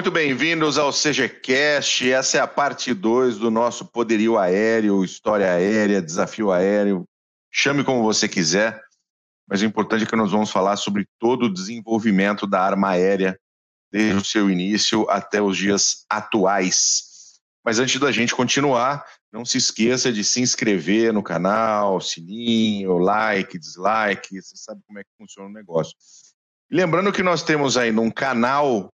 muito bem-vindos ao CGCast. Essa é a parte 2 do nosso Poderio Aéreo, História Aérea, Desafio Aéreo. Chame como você quiser, mas o importante é que nós vamos falar sobre todo o desenvolvimento da arma aérea, desde o seu início até os dias atuais. Mas antes da gente continuar, não se esqueça de se inscrever no canal, sininho, like, dislike, você sabe como é que funciona o negócio. Lembrando que nós temos aí num canal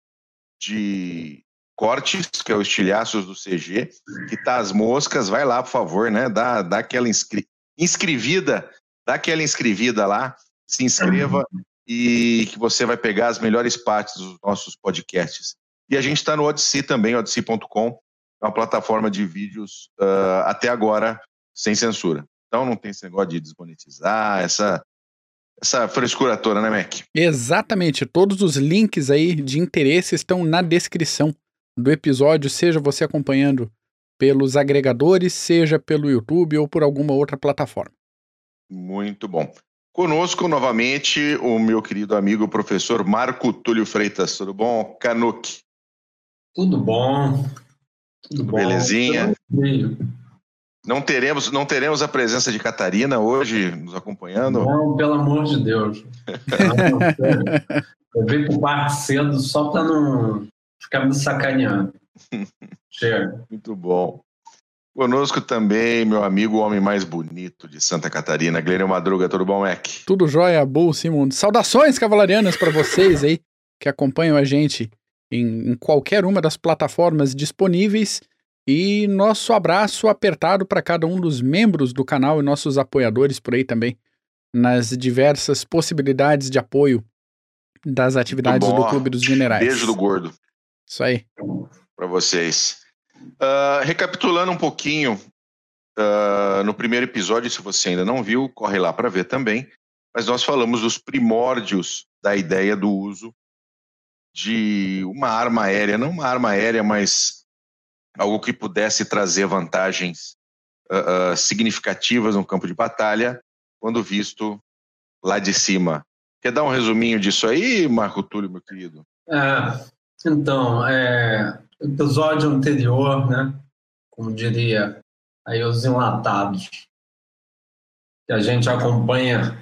de cortes, que é o Estilhaços do CG, que tá as moscas, vai lá, por favor, né? Dá, dá aquela inscri... inscrevida, dá aquela inscrevida lá, se inscreva e que você vai pegar as melhores partes dos nossos podcasts. E a gente está no Odyssey também, odyssey.com, uma plataforma de vídeos uh, até agora sem censura. Então não tem esse negócio de desmonetizar, essa, essa frescura toda, né, Mac? Exatamente. Todos os links aí de interesse estão na descrição do episódio, seja você acompanhando pelos agregadores, seja pelo YouTube ou por alguma outra plataforma. Muito bom. Conosco novamente o meu querido amigo professor Marco Túlio Freitas. Tudo bom, Canuck? Tudo bom. Tudo bom. Belezinha? Não teremos, não teremos a presença de Catarina hoje nos acompanhando? Não, pelo amor de Deus. eu vim pro parque cedo só para não ficar me sacaneando. Chega. Muito bom. Conosco também, meu amigo, o homem mais bonito de Santa Catarina, Glênio Madruga. Tudo bom, Mac? Tudo jóia, Bull, Simon. Saudações cavalarianas para vocês aí que acompanham a gente em, em qualquer uma das plataformas disponíveis. E nosso abraço apertado para cada um dos membros do canal e nossos apoiadores por aí também, nas diversas possibilidades de apoio das atividades do Clube dos Minerais. Beijo do gordo. Isso aí. Para vocês. Uh, recapitulando um pouquinho, uh, no primeiro episódio, se você ainda não viu, corre lá para ver também. Mas nós falamos dos primórdios da ideia do uso de uma arma aérea, não uma arma aérea, mas algo que pudesse trazer vantagens uh, uh, significativas no campo de batalha, quando visto lá de cima. Quer dar um resuminho disso aí, Marco Túlio, meu querido? É, então, é, episódio anterior, né, como diria aí os enlatados, que a gente acompanha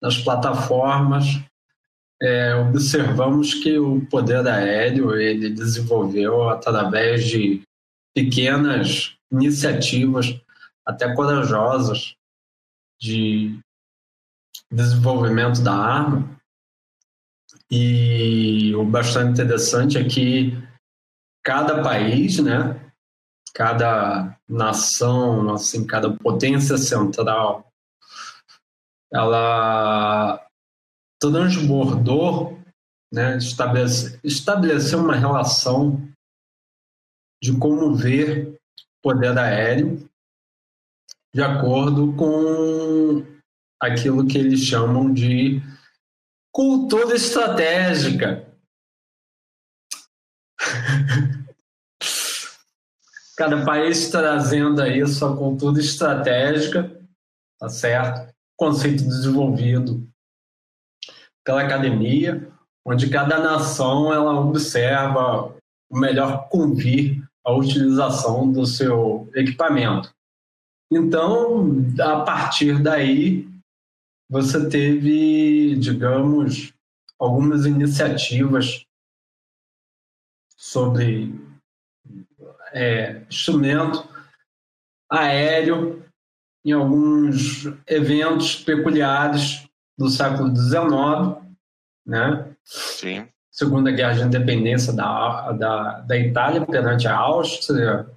nas plataformas, é, observamos que o poder aéreo ele desenvolveu através de pequenas iniciativas, até corajosas, de desenvolvimento da arma. E o bastante interessante é que cada país, né, cada nação, assim, cada potência central, ela transbordou, né, estabelece, estabeleceu uma relação de como ver poder aéreo de acordo com aquilo que eles chamam de cultura estratégica. Cada país trazendo aí sua cultura estratégica, tá certo? Conceito desenvolvido pela academia, onde cada nação ela observa o melhor convir a utilização do seu equipamento. Então, a partir daí, você teve, digamos, algumas iniciativas sobre é, instrumento aéreo em alguns eventos peculiares do século XIX, né? Sim. Segunda Guerra de Independência da, da, da Itália perante a Áustria,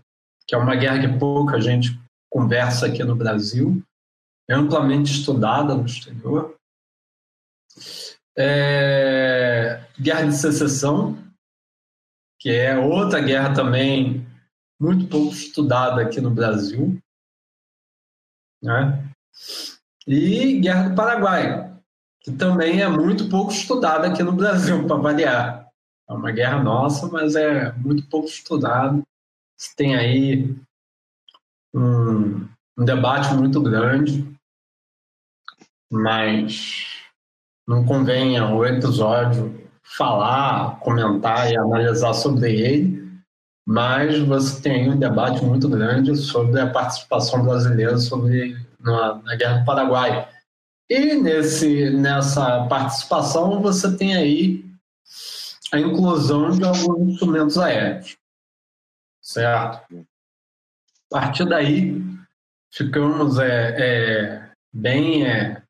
que é uma guerra que pouca gente conversa aqui no Brasil, é amplamente estudada no exterior. É, guerra de Secessão, que é outra guerra também muito pouco estudada aqui no Brasil. Né? E Guerra do Paraguai, que também é muito pouco estudada aqui no Brasil, para variar. É uma guerra nossa, mas é muito pouco estudado. Tem aí um, um debate muito grande, mas não convenha o episódio falar, comentar e analisar sobre ele, mas você tem um debate muito grande sobre a participação brasileira sobre, na, na Guerra do Paraguai. E nesse, nessa participação você tem aí a inclusão de alguns instrumentos aéreos, certo? A partir daí, ficamos é, é bem é,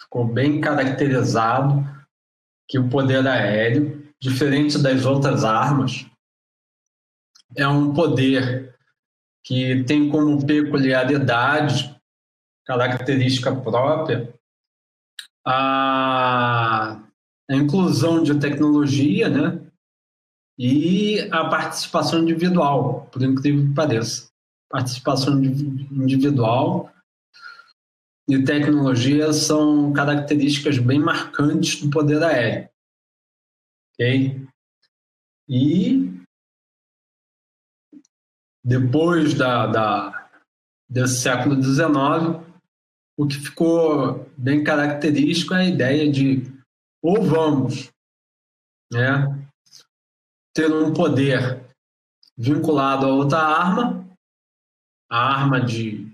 ficou bem caracterizado que o poder aéreo, diferente das outras armas, é um poder que tem como peculiaridade, característica própria, a, a inclusão de tecnologia, né? E a participação individual, por incrível que pareça. Participação individual e tecnologia são características bem marcantes do poder aéreo. Ok? E depois da, da, desse século XIX, o que ficou bem característico é a ideia de ou vamos né, ter um poder vinculado a outra arma, a arma de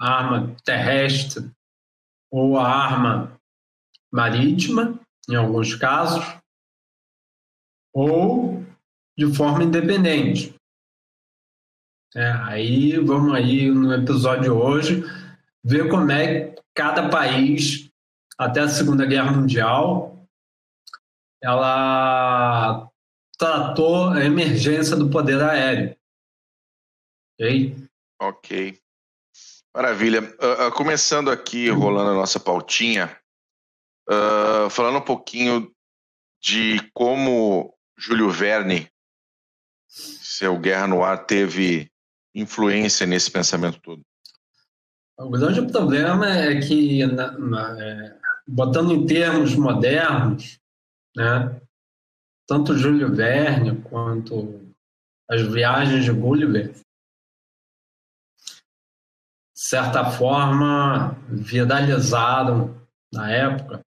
a arma terrestre ou a arma marítima, em alguns casos, ou de forma independente. É, aí vamos aí no episódio hoje ver como é que cada país, até a Segunda Guerra Mundial, ela tratou a emergência do poder aéreo. Ok? Ok. Maravilha. Uh, uh, começando aqui, rolando a nossa pautinha, uh, falando um pouquinho de como Júlio Verne, seu Guerra no Ar, teve influência nesse pensamento todo. O grande problema é que, na, na, é, botando em termos modernos, né, tanto Júlio Verne quanto as viagens de Gulliver certa forma, viralizaram na época,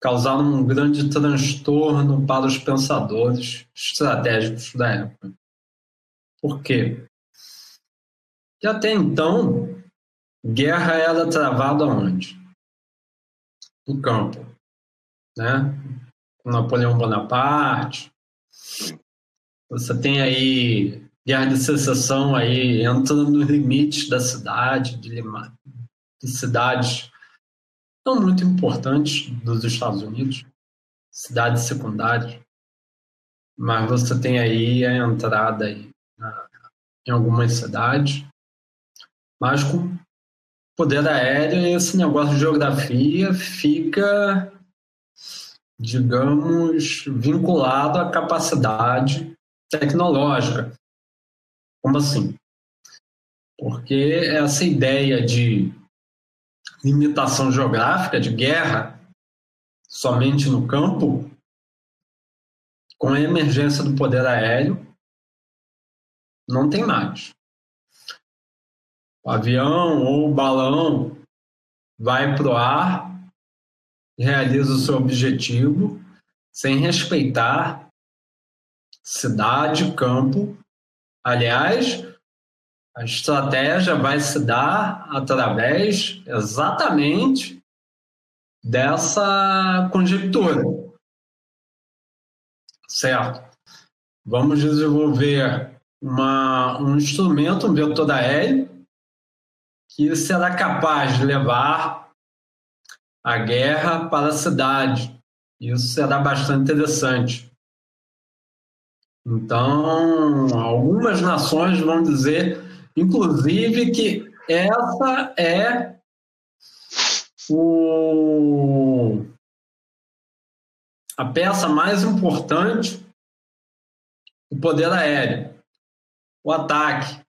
causaram um grande transtorno para os pensadores estratégicos da época. Por quê? Porque até então, guerra era travada onde? No campo. Né? Napoleão Bonaparte. Você tem aí guerra de secessão aí entrando nos limites da cidade, de, Lima, de cidades não muito importantes dos Estados Unidos, cidades secundárias, mas você tem aí a entrada aí na, em algumas cidades, mas com poder aéreo esse negócio de geografia fica, digamos, vinculado à capacidade tecnológica. Como assim? Porque essa ideia de limitação geográfica, de guerra, somente no campo, com a emergência do poder aéreo, não tem mais. O avião ou o balão vai para o ar, realiza o seu objetivo, sem respeitar cidade, campo Aliás, a estratégia vai se dar através exatamente dessa conjectura. Certo? Vamos desenvolver uma, um instrumento, um vetor aéreo, que será capaz de levar a guerra para a cidade. Isso será bastante interessante. Então, algumas nações vão dizer, inclusive, que essa é o, a peça mais importante do poder aéreo, o ataque.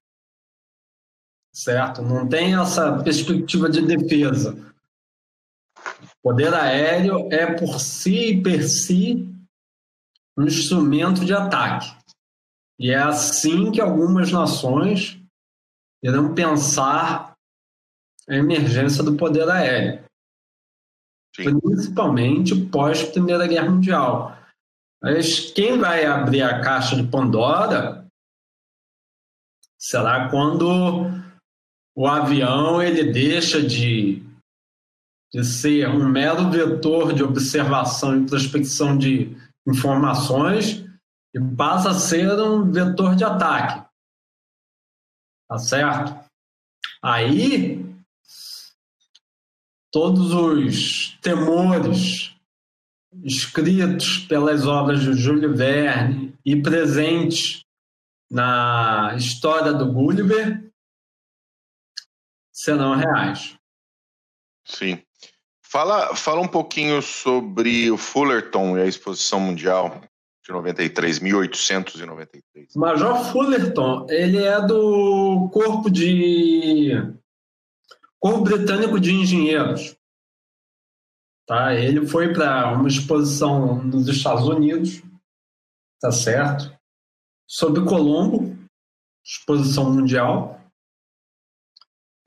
Certo? Não tem essa perspectiva de defesa. O poder aéreo é por si e per si um instrumento de ataque. E é assim que algumas nações irão pensar a emergência do poder aéreo. Sim. principalmente pós Primeira Guerra Mundial. Mas quem vai abrir a caixa de Pandora será quando o avião ele deixa de, de ser um mero vetor de observação e prospecção de informações e passa a ser um vetor de ataque. Tá certo? Aí, todos os temores escritos pelas obras de Júlio Verne e presentes na história do Gulliver serão reais. Sim. Fala, fala um pouquinho sobre o Fullerton e a exposição mundial de 93, 1893. Major Fullerton, ele é do corpo de corpo britânico de engenheiros. Tá? Ele foi para uma exposição nos Estados Unidos, tá certo? Sobre Colombo, exposição mundial.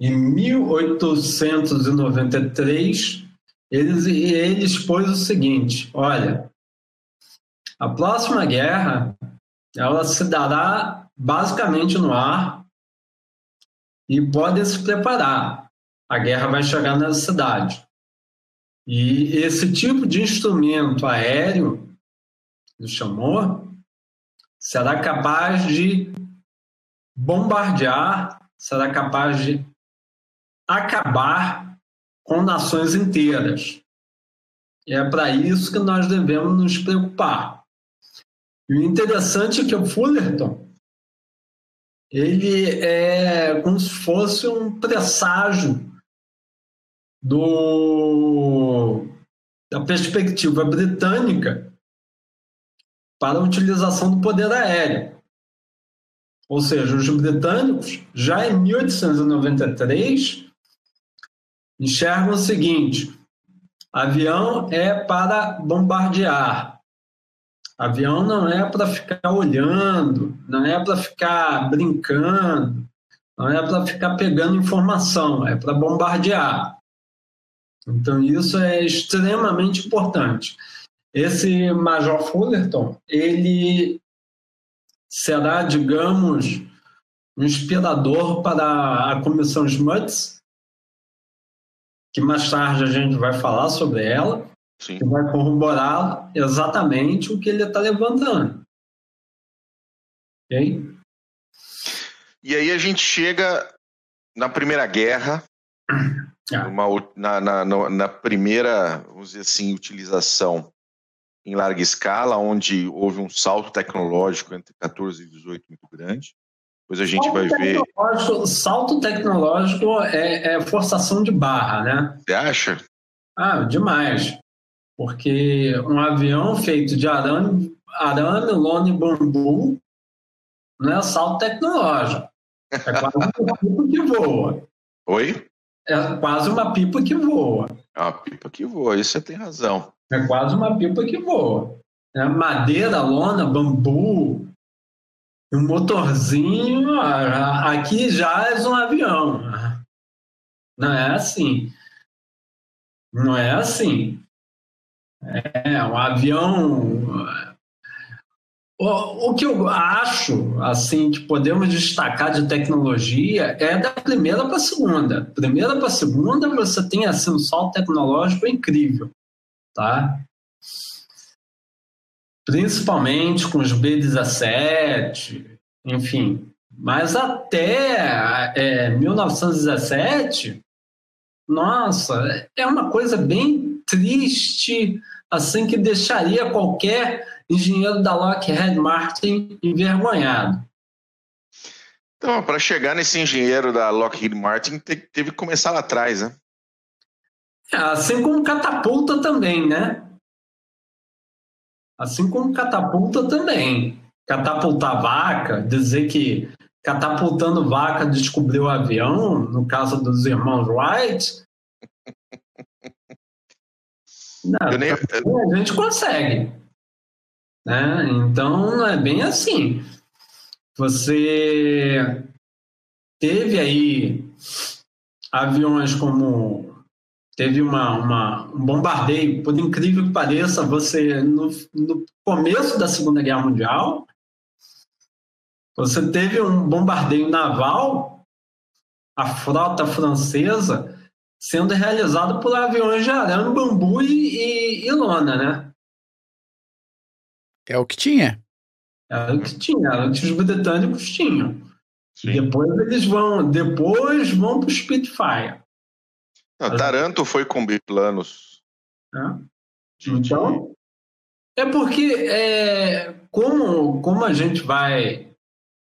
Em 1893, ele, ele expôs o seguinte: olha, a próxima guerra ela se dará basicamente no ar e podem se preparar. A guerra vai chegar na cidade. E esse tipo de instrumento aéreo, ele chamou, será capaz de bombardear, será capaz de acabar com nações inteiras. É para isso que nós devemos nos preocupar. E o interessante é que o Fullerton ele é como se fosse um presságio do, da perspectiva britânica para a utilização do poder aéreo. Ou seja, os britânicos, já em 1893, enxergam o seguinte: avião é para bombardear. Avião não é para ficar olhando, não é para ficar brincando, não é para ficar pegando informação, é para bombardear. Então, isso é extremamente importante. Esse Major Fullerton, ele será, digamos, um inspirador para a Comissão Smuts, que mais tarde a gente vai falar sobre ela, Sim. que vai corroborar exatamente o que ele está levantando. Ok? E aí a gente chega na Primeira Guerra, ah. Uma, na, na, na, primeira, vamos dizer assim, utilização em larga escala, onde houve um salto tecnológico entre 14 e 18 muito grande. Depois a gente salto vai ver. Salto tecnológico é, é, forçação de barra, né? Você acha? Ah, demais. Porque um avião feito de arame, arame lona e bambu não é salto tecnológico. É quase um tipo que voa. Oi? é quase uma pipa que voa. É uma pipa que voa, isso você tem razão. É quase uma pipa que voa. É madeira, lona, bambu, um motorzinho, aqui já é um avião. Não é assim. Não é assim. É um avião o, o, que eu acho, assim, que podemos destacar de tecnologia é da primeira para a segunda. Primeira para a segunda, você tem assim, um salto tecnológico incrível, tá? Principalmente com os B-17, enfim. Mas até é, 1917, nossa, é uma coisa bem triste, assim, que deixaria qualquer engenheiro da Lockheed Martin envergonhado. Então, para chegar nesse engenheiro da Lockheed Martin, teve que começar lá atrás, né? É, assim como catapulta também, né? Assim como catapulta também. Catapultar vaca, dizer que catapultando vaca descobriu o avião, no caso dos irmãos Wright. Não, nem... A gente consegue. Né? Então, é bem assim. Você teve aí aviões como teve uma, uma, um bombardeio, por incrível que pareça, você no, no começo da Segunda Guerra Mundial, você teve um bombardeio naval, a frota francesa sendo realizado por aviões de arame, bambu e, e, e lona, né? É o que tinha. Era o que tinha, era o que os britânicos tinham. Sim. Depois eles vão, depois vão para o Spitfire. Não, Taranto foi com biplanos. É. Então, é porque é, como, como a gente vai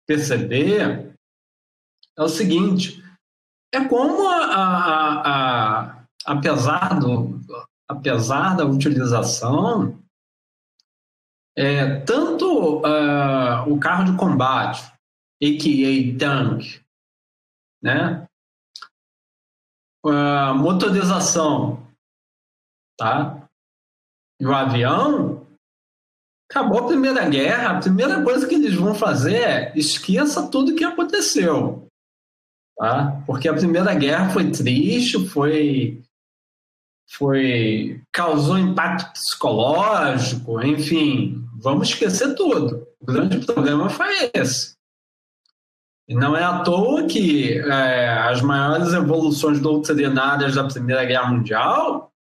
perceber, é o seguinte, é como a, a, a, apesar, do, apesar da utilização, é, tanto uh, o carro de combate, a.k.a. tank, né? A motorização, tá? E o avião, acabou a Primeira Guerra, a primeira coisa que eles vão fazer é esqueça tudo que aconteceu. Tá? Porque a Primeira Guerra foi triste, foi, foi causou impacto psicológico, enfim, vamos esquecer tudo. O grande problema foi esse. Não é à toa que é, as maiores evoluções doutrinárias da Primeira Guerra Mundial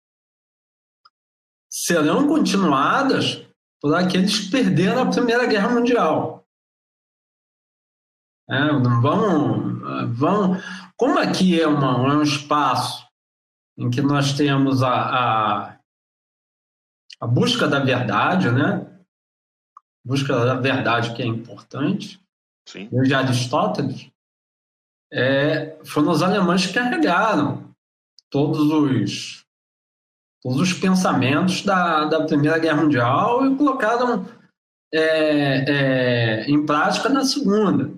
serão continuadas por aqueles que perderam a Primeira Guerra Mundial. É, vão. Como aqui é, uma, é um espaço em que nós temos a, a, a busca da verdade, né? Busca da verdade que é importante. Sim. Desde Aristóteles, é, foram os alemães que carregaram todos os todos os pensamentos da, da Primeira Guerra Mundial e colocaram é, é, em prática na Segunda.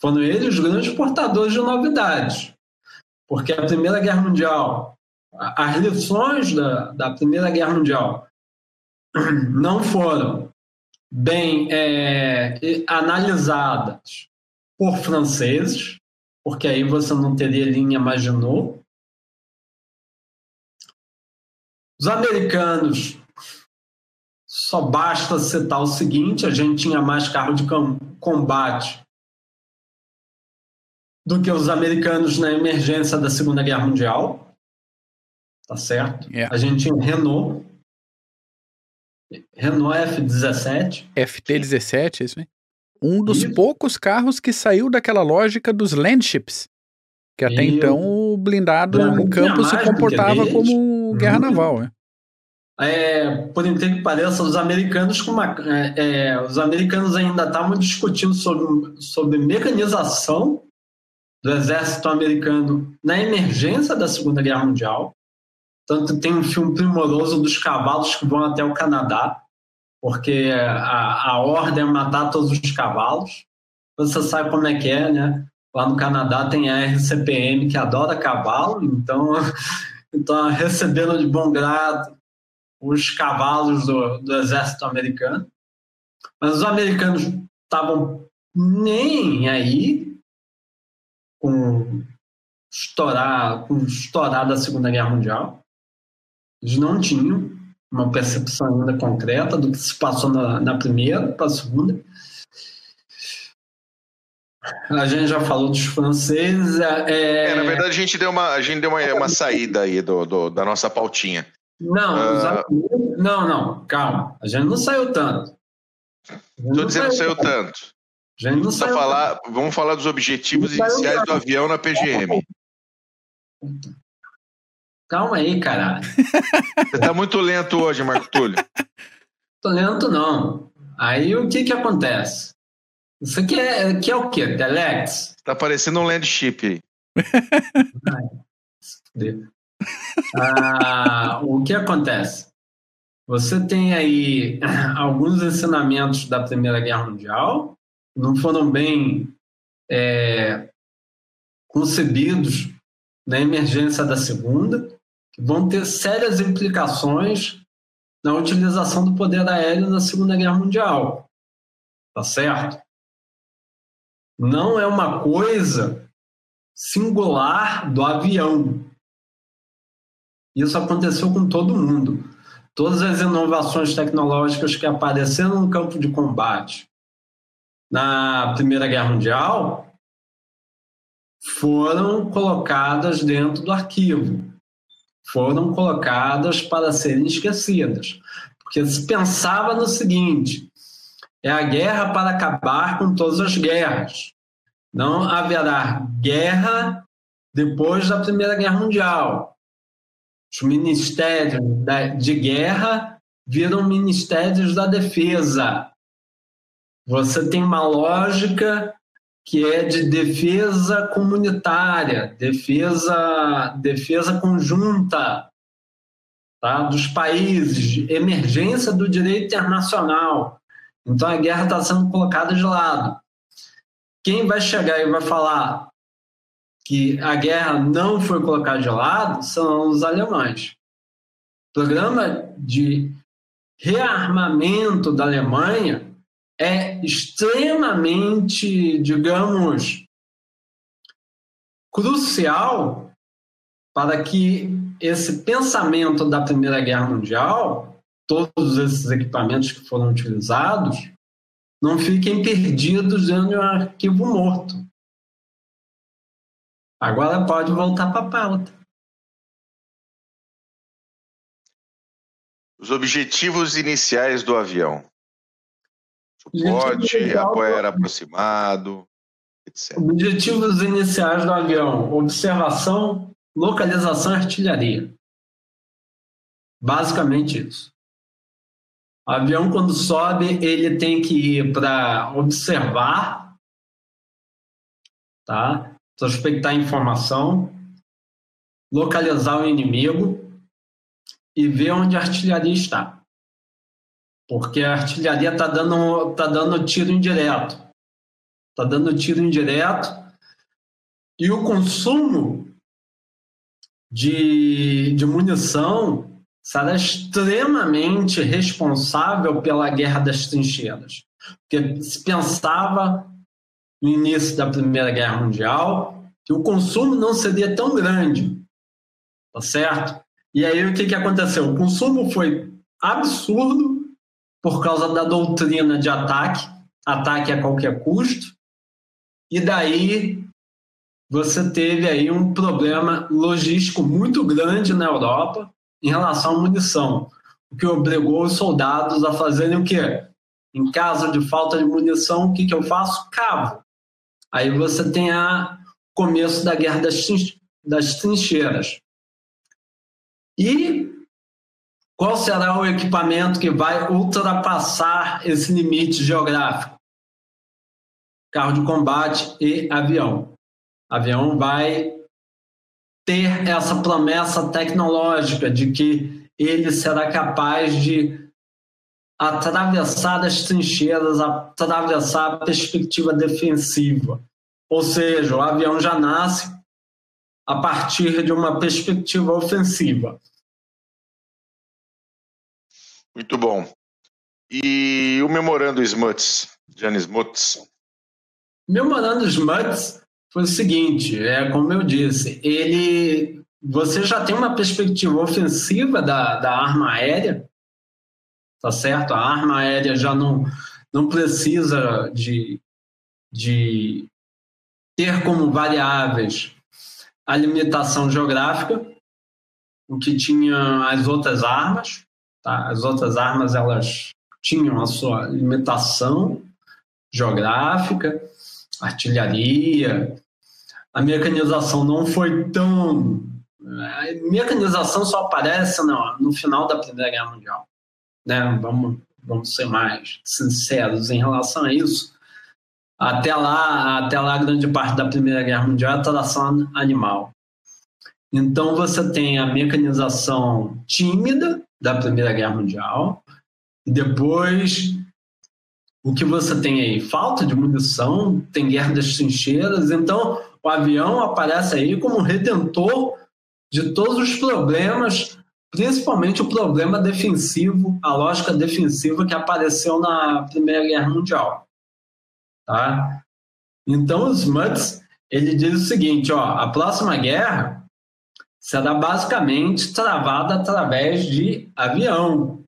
Foram eles os grandes portadores de novidades. Porque a Primeira Guerra Mundial, as lições da, da Primeira Guerra Mundial não foram bem é, analisadas por franceses, porque aí você não teria linha Maginot. Os americanos, só basta citar o seguinte: a gente tinha mais carro de combate do que os americanos na emergência da Segunda Guerra Mundial. Tá certo? Yeah. A gente tinha Renault. Renault F17. FT17, é isso aí. Um dos Isso. poucos carros que saiu daquela lógica dos landships. Que até Isso. então o blindado não campo se comportava como guerra Uhum. naval. né? É, por incrível que pareça, os americanos, com uma- é, é, os americanos ainda estavam discutindo sobre, sobre mecanização do exército americano na emergência da Segunda Guerra Mundial. Tanto tem um filme primoroso dos cavalos que vão até o Canadá, porque a, a ordem é matar todos os cavalos. Você sabe como é que é, né? Lá no Canadá tem a RCPM que adora cavalo, então, então receberam de bom grado os cavalos do, do exército americano. Mas os americanos estavam nem aí com estourar, com estourar da Segunda Guerra Mundial. Eles não tinham uma percepção ainda concreta do que se passou na, na primeira para a segunda. A gente já falou dos franceses. É, É, na verdade, a gente deu uma, a gente deu uma, uma saída aí do, do- da nossa pautinha. Não, americanos- não, não, calma. A gente não saiu tanto. Estou dizendo que saiu tanto. A gente não Só saiu falar, vamos falar dos objetivos iniciais do tanto. avião na PGM. Calma aí, caralho. Você está muito lento hoje, Marco Túlio. Tô lento, não. Aí o que que acontece? Isso aqui é, aqui é o quê? Telex? Tá parecendo um landship aí. Ah, o que acontece? Você tem aí alguns ensinamentos da Primeira Guerra Mundial, não foram bem é, concebidos na emergência da Segunda, vão ter sérias implicações na utilização do poder aéreo na Segunda Guerra Mundial. Tá certo? Não é uma coisa singular do avião. Isso aconteceu com todo mundo. Todas as inovações tecnológicas que apareceram no campo de combate na Primeira Guerra Mundial foram colocadas dentro do arquivo, foram colocadas para serem esquecidas. Porque se pensava no seguinte: é a guerra para acabar com todas as guerras. Não haverá guerra depois da Primeira Guerra Mundial. Os ministérios de guerra viram ministérios da defesa. Você tem uma lógica que é de defesa comunitária, defesa, defesa conjunta tá? dos países, emergência do direito internacional. Então a guerra está sendo colocada de lado. Quem vai chegar e vai falar que a guerra não foi colocada de lado são os alemães. O programa de rearmamento da Alemanha é extremamente, digamos, crucial para que esse pensamento da Primeira Guerra Mundial, todos esses equipamentos que foram utilizados, não fiquem perdidos dentro de um arquivo morto. Agora pode voltar para a pauta. Os objetivos iniciais do avião. Suporte, apoio aproximado, etc. Objetivos iniciais do avião: observação, localização e artilharia. Basicamente isso. O avião, quando sobe, ele tem que ir para observar, tá? prospectar informação, localizar o inimigo e ver onde a artilharia está. Porque a artilharia está dando, tá dando tiro indireto. Está dando tiro indireto. E o consumo de, de munição será extremamente responsável pela guerra das trincheiras. Porque se pensava no início da Primeira Guerra Mundial, que o consumo não seria tão grande, tá certo? E aí o que, que aconteceu? O consumo foi absurdo por causa da doutrina de ataque, ataque a qualquer custo, e daí você teve aí um problema logístico muito grande na Europa em relação à munição, o que obrigou os soldados a fazerem o quê? Em caso de falta de munição, o que, que eu faço? Cavo. Aí você tem a começo da guerra das, das trincheiras. E qual será o equipamento que vai ultrapassar esse limite geográfico? Carro de combate e avião. Avião vai ter essa promessa tecnológica de que ele será capaz de atravessar as trincheiras, atravessar a perspectiva defensiva. Ou seja, o avião já nasce a partir de uma perspectiva ofensiva. Muito bom. E o memorando Smuts, Jan Smuts? Memorando Smuts foi o seguinte, é como eu disse, ele você já tem uma perspectiva ofensiva da, da arma aérea, tá certo? A arma aérea já não, não precisa de, de ter como variáveis a limitação geográfica, o que tinha as outras armas. Tá? As outras armas elas tinham a sua limitação geográfica, artilharia. A mecanização não foi tão. A mecanização só aparece no, no final da Primeira Guerra Mundial né? Vamos, vamos ser mais sinceros em relação a isso. Até lá, até lá, grande parte da Primeira Guerra Mundial é tração animal. Então você tem a mecanização tímida da Primeira Guerra Mundial, e depois o que você tem aí? Falta de munição, tem guerra das trincheiras, então o avião aparece aí como redentor de todos os problemas principalmente o problema defensivo, a lógica defensiva que apareceu na Primeira Guerra Mundial. Tá? Então, Smuts ele diz o seguinte: ó, a próxima guerra será basicamente travada através de avião.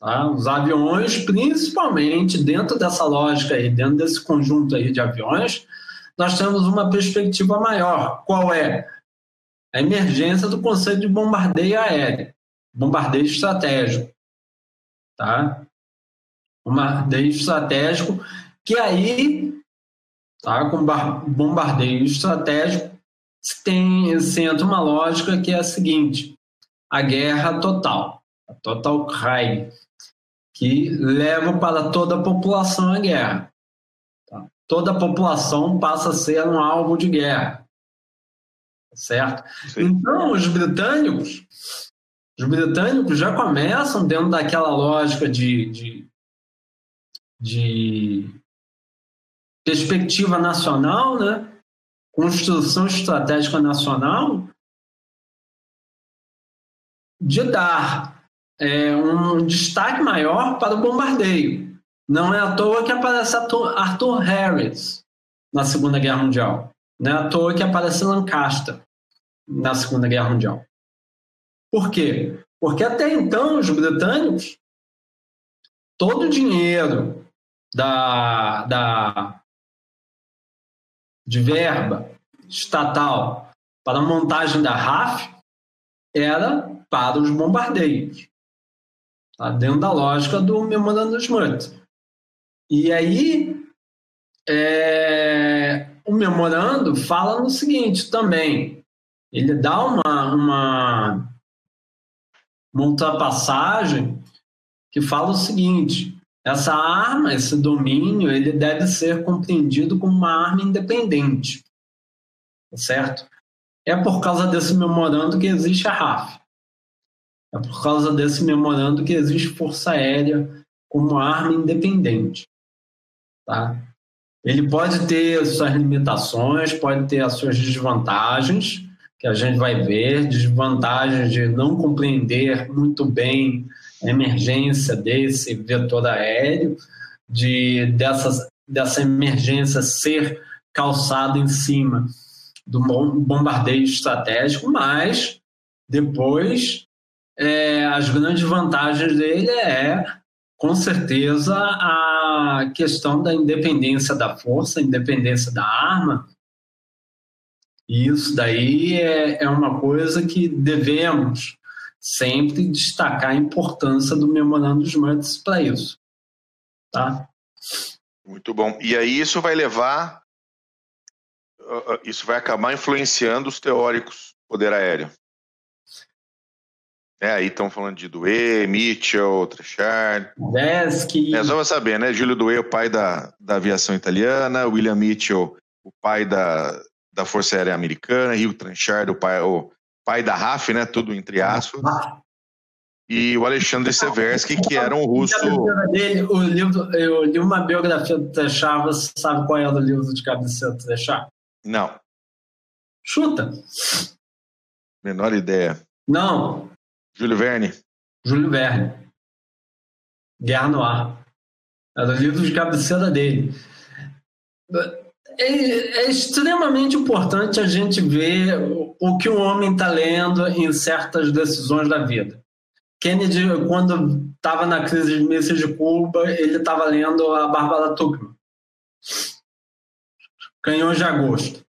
Tá? Os aviões, principalmente dentro dessa lógica aí, dentro desse conjunto aí de aviões, nós temos uma perspectiva maior. Qual é? A emergência do conceito de bombardeio aéreo, bombardeio estratégico. Tá? Bombardeio estratégico, que aí, tá, com bombardeio estratégico, tem, se entra uma lógica que é a seguinte: a guerra total, a total crime, que leva para toda a população a guerra. Tá? Toda a população passa a ser um alvo de guerra. Certo? Sim. Então, os britânicos, os britânicos já começam dentro daquela lógica de, de, de perspectiva nacional, né? Construção estratégica nacional de dar é, um destaque maior para o bombardeio. Não é à toa que aparece Arthur Harris na Segunda Guerra Mundial. Não é à toa que aparece Lancaster na Segunda Guerra Mundial. Por quê? Porque até então os britânicos, todo o dinheiro da, da, de verba estatal para a montagem da RAF era para os bombardeios, tá? dentro da lógica do Memorando de. E aí, é, o memorando fala no seguinte também, ele dá uma, uma, uma ultrapassagem que fala o seguinte, essa arma, esse domínio, ele deve ser compreendido como uma arma independente, certo? É por causa desse memorando que existe a RAF. É por causa desse memorando que existe Força Aérea como arma independente, tá? Ele pode ter suas limitações, pode ter as suas desvantagens, que a gente vai ver, desvantagens de não compreender muito bem emergência desse vetor aéreo, de dessas, dessa emergência ser calçada em cima do bombardeio estratégico, mas depois é, as grandes vantagens dele é, com certeza, a questão da independência da força, independência da arma. Isso daí é, é uma coisa que devemos sempre destacar a importância do memorando dos Murts para isso. Tá? Muito bom. E aí isso vai levar, isso vai acabar influenciando os teóricos do poder aéreo. É, aí estão falando de Douay, Mitchell, Trechard. Desky. É, só pra saber, né? Júlio Douay, o pai da, da aviação italiana, William Mitchell, o pai da, da Força Aérea Americana, Hugh Trenchard, o pai, o pai da RAF, né? Tudo entre aspas. E o Alexandre Seversky, que era um russo. Dele, o livro, eu li uma biografia do Trechar, você sabe qual era o livro de cabeceira do Trechar? Não. Chuta. Menor ideia. Não. Júlio Verne. Júlio Verne. Guerra no Ar. Era o livro de cabeceira dele é, é, extremamente importante a gente ver o que o homem está lendo em certas decisões da vida. Kennedy, quando estava na crise de mísseis de Cuba, ele estava lendo a Bárbara Tuchman. Canhões de Agosto.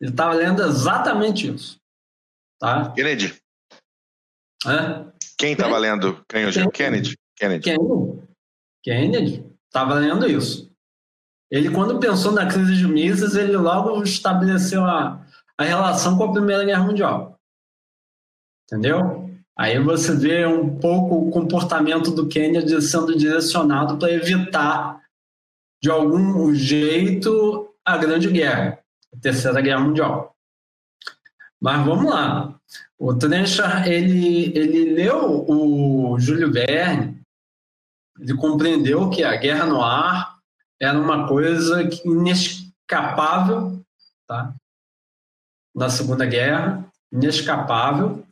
Ele estava lendo exatamente isso. Tá? Kennedy. Hã? Quem estava lendo Canhões de Kennedy? Kennedy. Kennedy. Kennedy estava lendo isso. Ele, quando pensou na crise de Mises, ele logo estabeleceu a, a relação com a Primeira Guerra Mundial. Entendeu? Aí você vê um pouco o comportamento do Kennedy sendo direcionado para evitar, de algum jeito, a Grande Guerra, a Terceira Guerra Mundial. Mas vamos lá. O Trenchard, ele, ele leu o Júlio Verne, ele compreendeu que a guerra no ar era uma coisa inescapável, tá? Na Segunda Guerra, inescapável.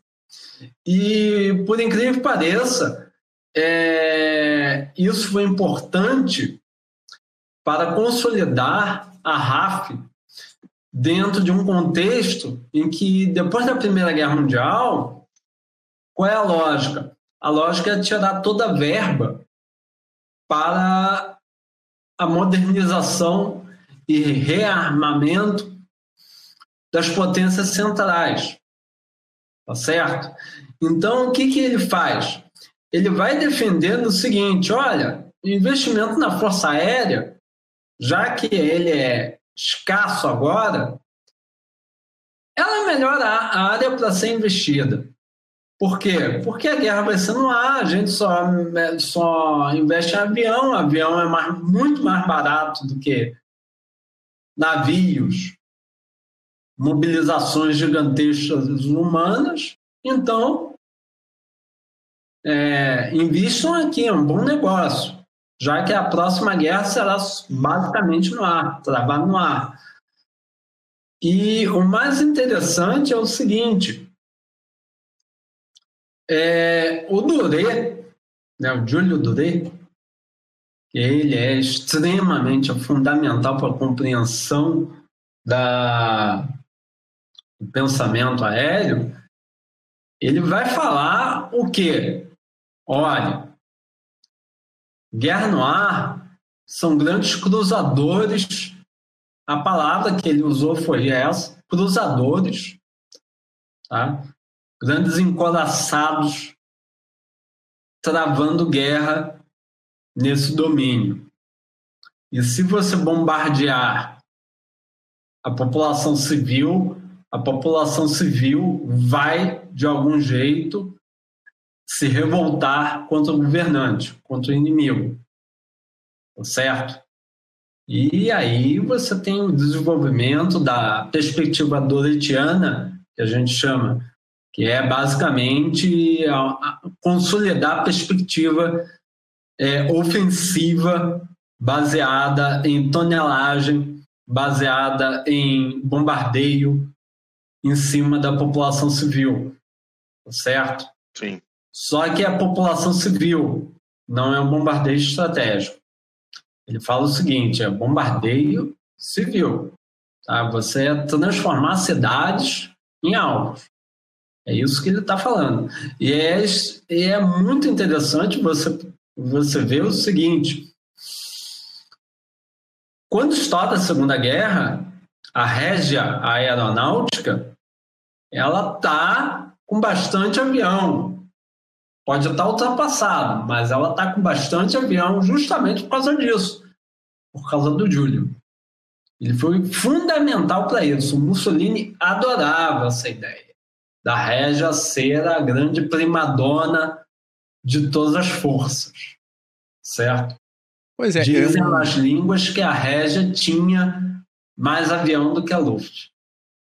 E, por incrível que pareça, é, isso foi importante para consolidar a RAF dentro de um contexto em que, depois da Primeira Guerra Mundial, qual é a lógica? A lógica é tirar toda a verba para a modernização e rearmamento das potências centrais. Tá certo? Então, o que, que ele faz? Ele vai defendendo o seguinte: olha, investimento na Força Aérea, já que ele é escasso agora, ela é melhor a área para ser investida. Por quê? Porque a guerra vai ser no ar, a gente só, só investe em avião, avião é mais, muito mais barato do que navios, mobilizações gigantescas humanas, então é, investam aqui, é um bom negócio já que a próxima guerra será basicamente no ar, travada no ar. E o mais interessante é o seguinte: é, o Duré, né, o Júlio Duré, ele é extremamente fundamental para a compreensão da, do pensamento aéreo. Ele vai falar o quê? Olha, Guerra no ar são grandes cruzadores. A palavra que ele usou foi essa, cruzadores, tá? Grandes encoraçados travando guerra nesse domínio. E se você bombardear a população civil, a população civil vai, de algum jeito, se revoltar contra o governante, contra o inimigo. Tá certo? E aí você tem o desenvolvimento da perspectiva doretiana, que a gente chama, que é basicamente a, a consolidar a perspectiva é, ofensiva baseada em tonelagem, baseada em bombardeio em cima da população civil, tá certo? Sim. Só que a população civil não é um bombardeio estratégico. Ele fala o seguinte: é bombardeio civil. Tá? Você é transformar cidades em alvos. É isso que ele está falando. E é, é muito interessante você, você ver o seguinte: quando estoura a Segunda Guerra, a régia aeronáutica ela está com bastante avião, Pode estar ultrapassado, mas ela está com bastante avião justamente por causa disso, por causa do Júlio. Ele foi fundamental para isso. O Mussolini adorava essa ideia da Régia ser a grande primadona de todas as forças, certo? Pois é. Dizem eu... nas línguas que a Régia tinha mais avião do que a Luft.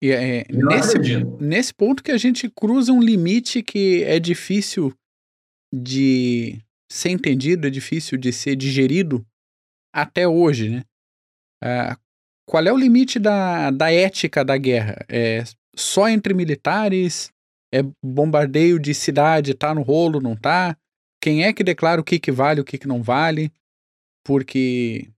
E é, nesse, nesse ponto que a gente cruza um limite que é difícil de ser entendido, é difícil de ser digerido até hoje, né? Uh, qual é o limite da, da ética da guerra? É só entre militares? É bombardeio de cidade, tá no rolo, não tá? Quem é que declara o que, que vale, o que, que não vale? Porque,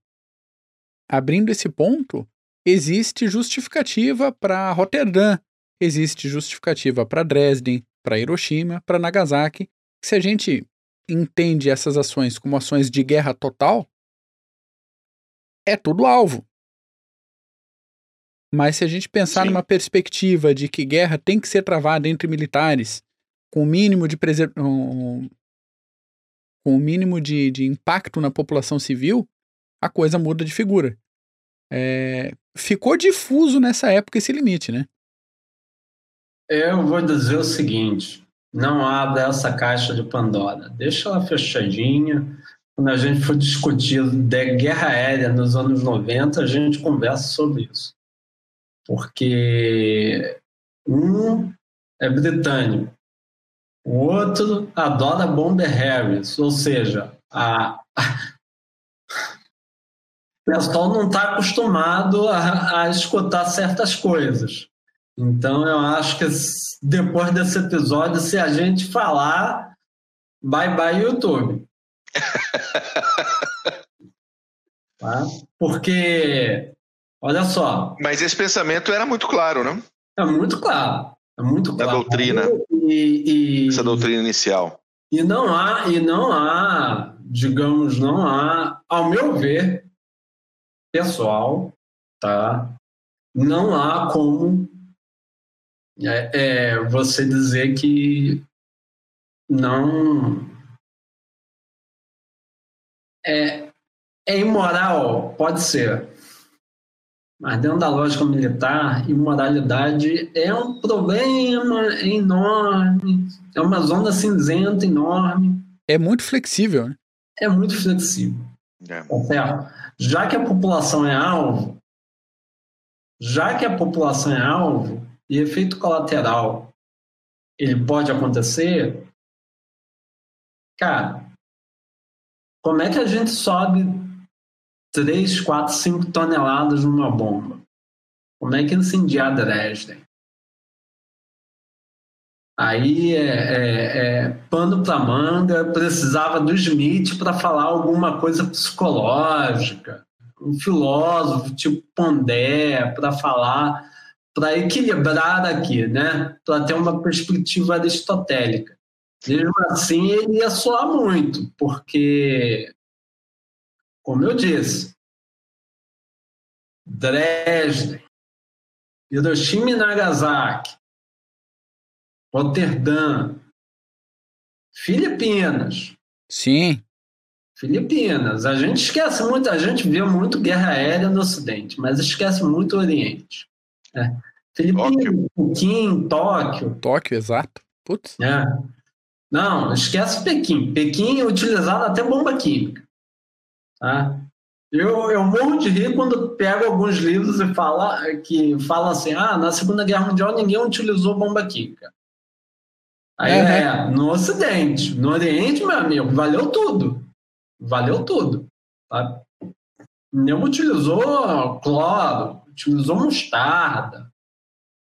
abrindo esse ponto, existe justificativa para Roterdã, existe justificativa para Dresden, para Hiroshima, para Nagasaki, se a gente entende essas ações como ações de guerra total, é tudo alvo. Mas se a gente pensar Sim. numa perspectiva de que guerra tem que ser travada entre militares, com o mínimo de preser... com o mínimo de, de impacto na população civil, a coisa muda de figura. É... ficou difuso nessa época esse limite, né? Eu vou dizer o seguinte: não abra essa caixa de Pandora. Deixa ela fechadinha. Quando a gente for discutir da guerra aérea nos anos 90, a gente conversa sobre isso. Porque um é britânico, o outro adora Bomber Harris, ou seja, a, o pessoal não está acostumado a, a escutar certas coisas. Então eu acho que depois desse episódio, se a gente falar, bye bye YouTube. tá? Porque Olha só. Mas esse pensamento era muito claro, né? É muito claro. É muito claro. Da doutrina. E, e, Essa doutrina inicial. E não há, e não há, digamos, não há, ao meu ver, pessoal, tá? Não há como é, é, você dizer que não é, é imoral, pode ser. Mas dentro da lógica militar, imoralidade é um problema enorme, é uma zona cinzenta enorme. É muito flexível, né? É muito flexível. É. Tá certo? Já que a população é alvo, já que a população é alvo, e efeito colateral ele pode acontecer, cara, como é que a gente sobe 3, 4, 5 toneladas numa bomba? Como é que incendiar Dresden? Aí é, é, é pano para manga, precisava do Smith para falar alguma coisa psicológica, um filósofo tipo Pondé para falar, para equilibrar aqui, né? para ter uma perspectiva aristotélica. Mesmo assim, ele ia soar muito, porque, como eu disse, Dresden, Hiroshima e Nagasaki, Roterdã, Filipinas. Sim. Filipinas. A gente esquece muito, a gente vê muito guerra aérea no Ocidente, mas esquece muito o Oriente. É. Filipinas, Pequim, Tóquio. Tóquio, exato. Putz. É. Não, esquece Pequim. Pequim é utilizado até bomba química. Tá? Eu, eu morro de rir quando pego alguns livros e fala, que falam assim: ah, na Segunda Guerra Mundial ninguém utilizou bomba química. Aí uhum. é, no Ocidente. No Oriente, meu amigo, valeu tudo. Valeu tudo. Tá? Não utilizou cloro, utilizou mostarda.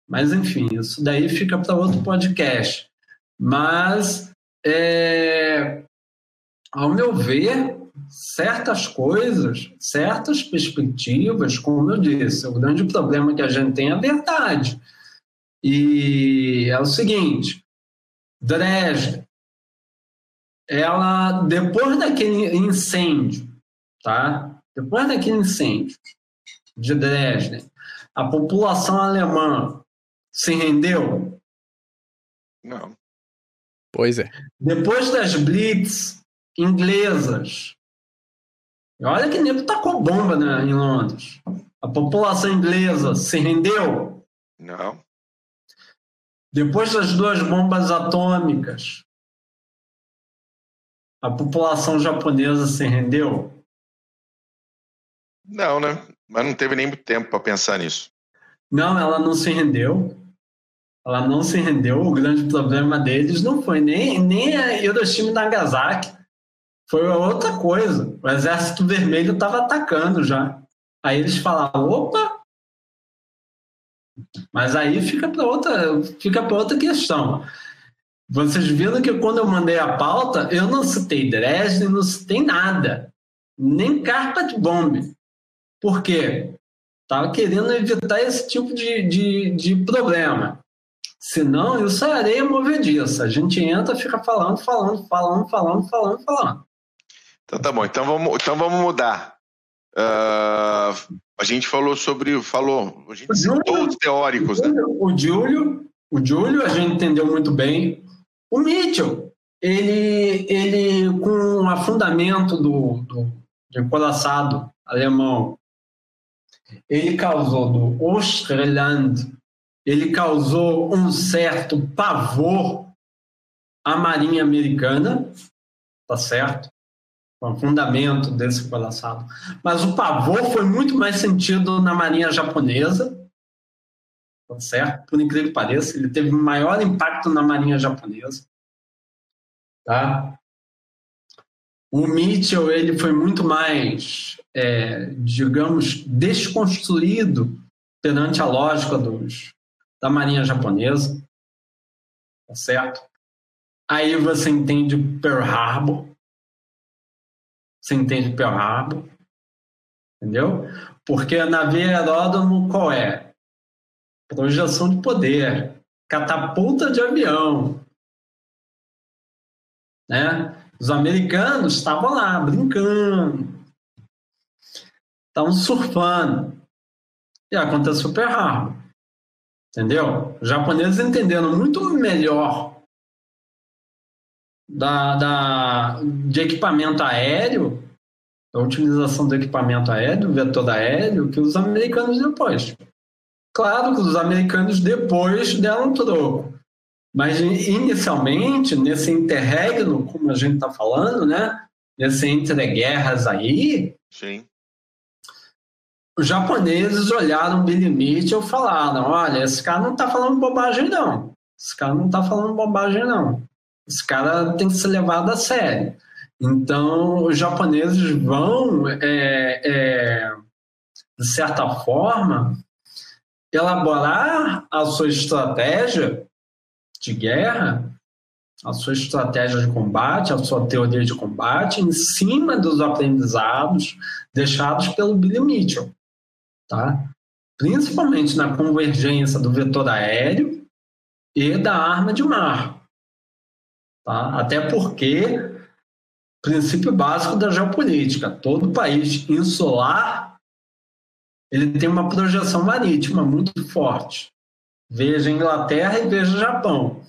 Mas, enfim, isso daí fica para outro podcast. Mas, é, ao meu ver, certas coisas, certas perspectivas, como eu disse, o grande problema que a gente tem é a verdade. E é o seguinte: Dresden, ela, depois daquele incêndio, tá? Depois daquele incêndio de Dresden, a população alemã se rendeu? Não. Pois é. Depois das blitz inglesas, olha que nego tacou bomba né, em Londres. A população inglesa se rendeu? Não. Depois das duas bombas atômicas, a população japonesa se rendeu? Não, né? Mas não teve nem muito tempo para pensar nisso. Não, ela não se rendeu. Ela não se rendeu. O grande problema deles não foi nem, nem a Hiroshima e Nagasaki. Foi outra coisa. O Exército Vermelho estava atacando já. Aí eles falaram: opa! Mas aí fica para outra, fica outra questão. Vocês viram que quando eu mandei a pauta, eu não citei Dresden, não citei nada. Nem carpa de bomba. Por quê? Estava querendo evitar esse tipo de, de, de problema. Senão, isso é areia movediça. A gente entra, fica falando, falando, falando, falando, falando, falando. Então tá bom. Então vamos, então vamos mudar. Uh, a gente falou sobre. Falou. A gente citou os teóricos, o Júlio, né? O Júlio, o Júlio, a gente entendeu muito bem. O Mitchell, ele, ele com o afundamento do, do, do encoraçado alemão, ele causou do Osterland ele causou um certo pavor à Marinha Americana, tá certo? O fundamento desse coraçado. Mas o pavor foi muito mais sentido na Marinha Japonesa, tá certo? Por incrível que pareça, ele teve maior impacto na Marinha Japonesa, tá? O Mitchell ele foi muito mais, é, digamos, desconstruído perante a lógica dos, da Marinha Japonesa, tá certo? Aí você entende Pearl Harbor, você entende Pearl Harbor, Entendeu? Porque navio aeródromo qual é? Projeção de poder, catapulta de avião. Né? Os americanos estavam lá brincando, estavam surfando. E aconteceu super. Entendeu? Os japoneses entendendo muito melhor da, da, de equipamento aéreo, a utilização do equipamento aéreo, vetor aéreo, que os americanos depois. Claro que os americanos depois deram troco. Mas inicialmente, nesse interregno, como a gente está falando, né? Nesse entre guerras aí, Sim. os japoneses olharam Billy Mitchell e falaram: olha, esse cara não está falando bobagem, não. Esse cara não está falando bobagem, não. Esse cara tem que ser levado a sério. Então, os japoneses vão, é, é, de certa forma, elaborar a sua estratégia de guerra, a sua estratégia de combate, a sua teoria de combate, em cima dos aprendizados deixados pelo Billy Mitchell. Tá? Principalmente na convergência do vetor aéreo e da arma de mar. Tá? Até porque, princípio básico da geopolítica, todo país insular ele tem uma projeção marítima muito forte. Veja Inglaterra e veja Japão.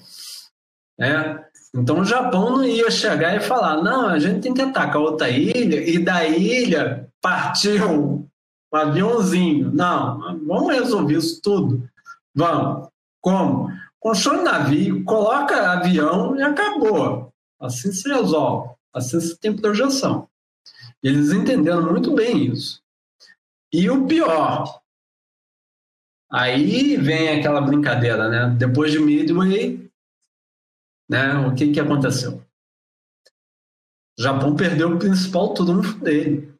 Né? Então o Japão não ia chegar e falar: não, a gente tem que atacar outra ilha e da ilha partiu um aviãozinho. Não, vamos resolver isso tudo. Vamos. Como? Constrói navio, coloca avião e acabou. Assim se resolve. Assim se tem projeção. Eles entenderam muito bem isso. E o pior, aí vem aquela brincadeira, né? Depois de Midway, né? O que que aconteceu? O Japão perdeu o principal trunfo dele.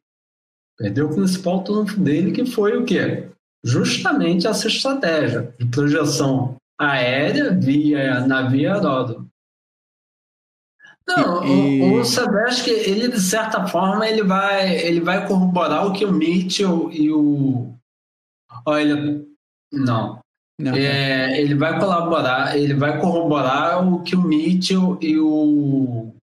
Perdeu o principal trunfo dele, que foi o quê? Justamente essa estratégia de projeção aérea via navio aeródromo. Não, e, o, o Sebastian, ele de certa forma, ele vai, ele vai corroborar o que o Mitchell e o. Olha, não. não é, ele vai colaborar, ele vai corroborar o que o Mitchell e o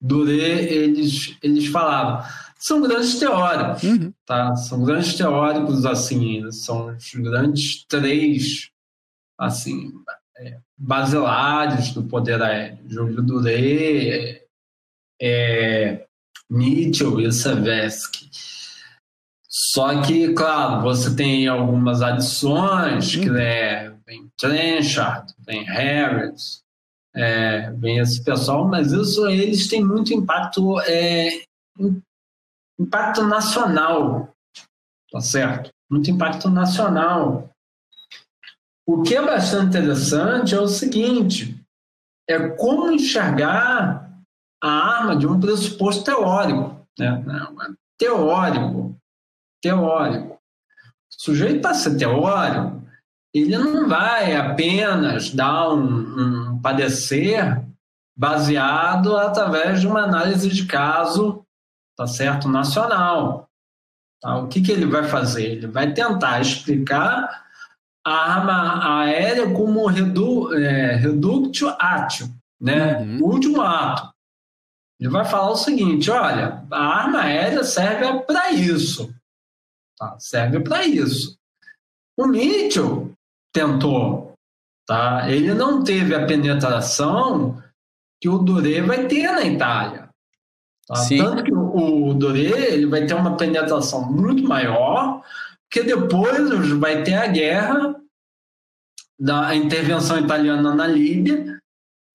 Duré eles, eles falavam. São grandes teóricos, uhum. tá? São grandes teóricos, assim, são os grandes três, assim, é, basilares do poder aéreo. Júlio Duré, é, Mitchell e Savesky. Só que, claro, você tem algumas adições, que é, vem Trenchard, vem Harris, é, vem esse pessoal, mas isso eles têm muito impacto, é, impacto nacional, tá certo? Muito impacto nacional. O que é bastante interessante é o seguinte: é como enxergar a arma de um pressuposto teórico. Né? Teórico. Teórico. O sujeito, para ser teórico, ele não vai apenas dar um, um padecer baseado através de uma análise de caso, tá certo, nacional. Tá? O que, que ele vai fazer? Ele vai tentar explicar a arma aérea como redu, é, reductio atio, né? Uhum. último ato. Ele vai falar o seguinte: olha, a arma aérea serve para isso. Tá? Serve para isso. O Mitchell tentou. Tá? Ele não teve a penetração que o Doré vai ter na Itália. Tá? Tanto que o, o Doré ele vai ter uma penetração muito maior, porque depois vai ter a guerra da intervenção italiana na Líbia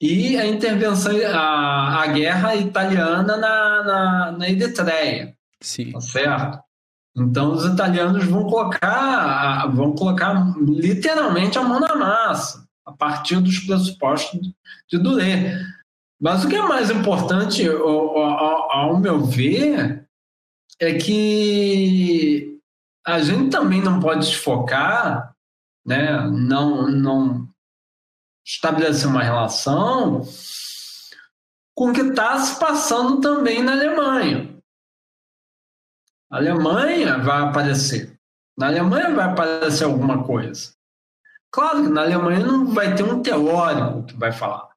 e a intervenção, a, a guerra italiana na, na, na Eritreia. Sim. Tá certo? Então os italianos vão colocar, vão colocar literalmente a mão na massa, a partir dos pressupostos de Duré. Mas o que é mais importante, ao, ao, ao meu ver, é que a gente também não pode desfocar né, não, não estabelecer uma relação com o que está se passando também na Alemanha. Na Alemanha vai aparecer. Na Alemanha vai aparecer alguma coisa. Claro que na Alemanha não vai ter um teórico que vai falar.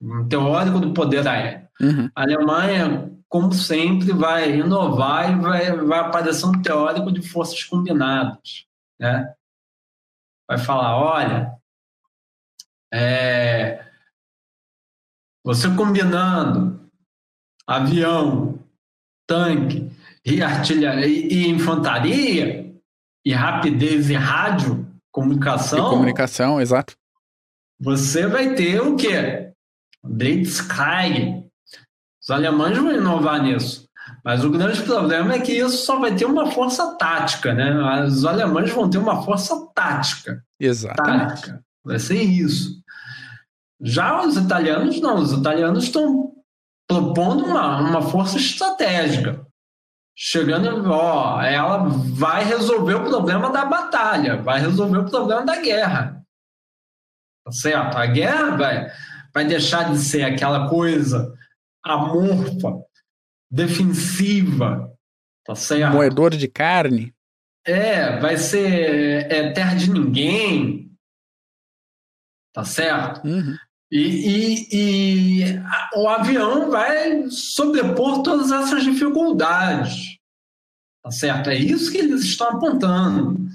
Um teórico do poder aéreo. Uhum. A Alemanha, como sempre, vai inovar e vai, vai aparecer um teórico de forças combinadas. Né? Vai falar: olha, é, você combinando avião, tanque e artilharia e, infantaria e rapidez e rádio, comunicação. E comunicação, exato. Você vai ter o quê? Blitzkrieg. Os alemães vão inovar nisso. Mas o grande problema é que isso só vai ter uma força tática, né? Os alemães vão ter uma força tática. Exatamente. Tática. Vai ser isso. Já os italianos não, os italianos estão propondo uma, uma força estratégica. Chegando, ó, ela vai resolver o problema da batalha, vai resolver o problema da guerra. Tá certo? A guerra vai, vai deixar de ser aquela coisa amorfa, defensiva, tá certo? Moedor de carne. É, vai ser é, terra de ninguém, tá certo? Uhum. E, e, e o avião vai sobrepor todas essas dificuldades. Tá certo? É isso que eles estão apontando.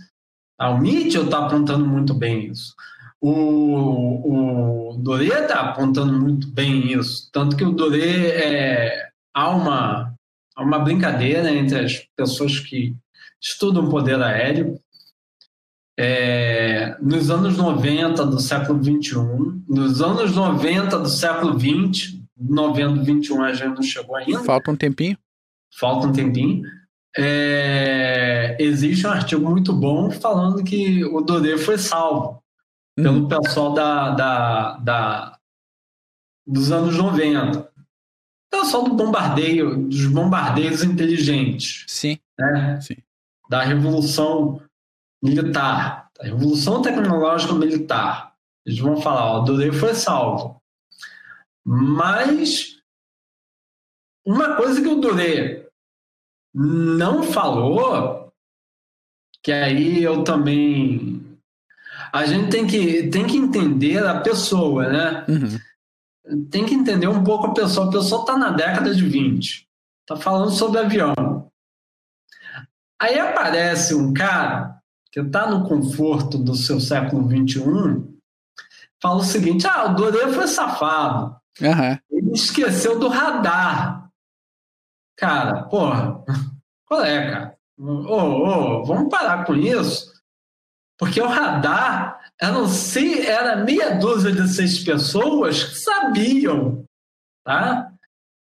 O Mitchell está apontando muito bem isso. O, o Doré está apontando muito bem isso. Tanto que o Doré é, há, uma, há uma brincadeira entre as pessoas que estudam poder aéreo é, nos anos 90 do século 21, nos anos 90 do século 20, 90 21 a gente não chegou ainda. Falta um tempinho. Falta um tempinho. É, existe um artigo muito bom falando que o Doré foi salvo. Pelo pessoal da, da, da, dos anos 90. Pessoal do bombardeio, dos bombardeios inteligentes. Sim. Né? Sim. Da Revolução militar, a Revolução Tecnológica Militar. Eles vão falar, ó, Dorei foi salvo. Mas uma coisa que o Doré não falou, que aí eu também. A gente tem que, tem que entender a pessoa, né? Uhum. Tem que entender um pouco a pessoa. A pessoa está na década de 20, está falando sobre avião. Aí aparece um cara que está no conforto do seu século XXI, fala o seguinte: ah, o Doré foi safado. Uhum. Ele esqueceu do radar. Cara, porra, qual é, cara? Ô, oh, oh, vamos parar com isso. Porque o radar, eu não sei, era meia dúzia de seis pessoas que sabiam, tá?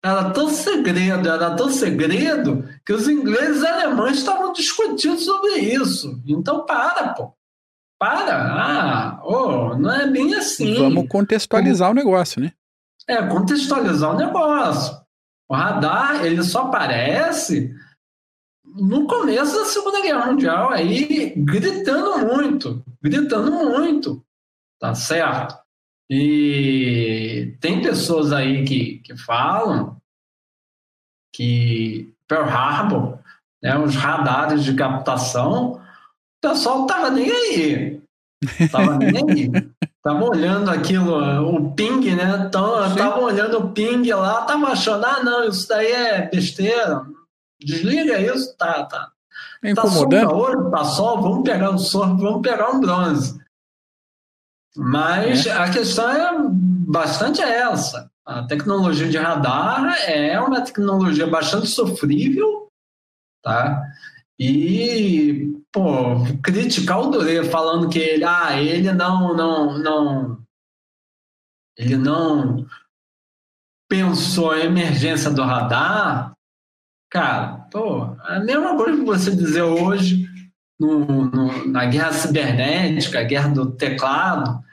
Era tão segredo, era tão segredo que os ingleses e alemães estavam discutindo sobre isso. Então para, pô. Para. Ah, oh, não é bem assim. Vamos contextualizar o negócio, né? É, contextualizar o negócio. O radar, ele só aparece no começo da Segunda Guerra Mundial, aí gritando muito, gritando muito, tá certo? E tem pessoas aí que, que falam que Pearl Harbor, né, os radares de captação, o pessoal não tava nem aí. Tava nem aí. Tava olhando aquilo, o ping, né? Tava olhando o ping lá, tava achando, ah, não, isso daí é besteira. Desliga isso, tá, tá. É incomodando. Tá sol, tá sol, vamos pegar um sol, vamos pegar um bronze. Mas é. a questão é bastante essa. A tecnologia de radar é uma tecnologia bastante sofrível, tá? E, pô, criticar o Doré falando que ele, ah, ele não, não, não, ele não pensou a emergência do radar, cara, pô, é a mesma coisa que você dizer hoje no, no, na guerra cibernética, a guerra do teclado,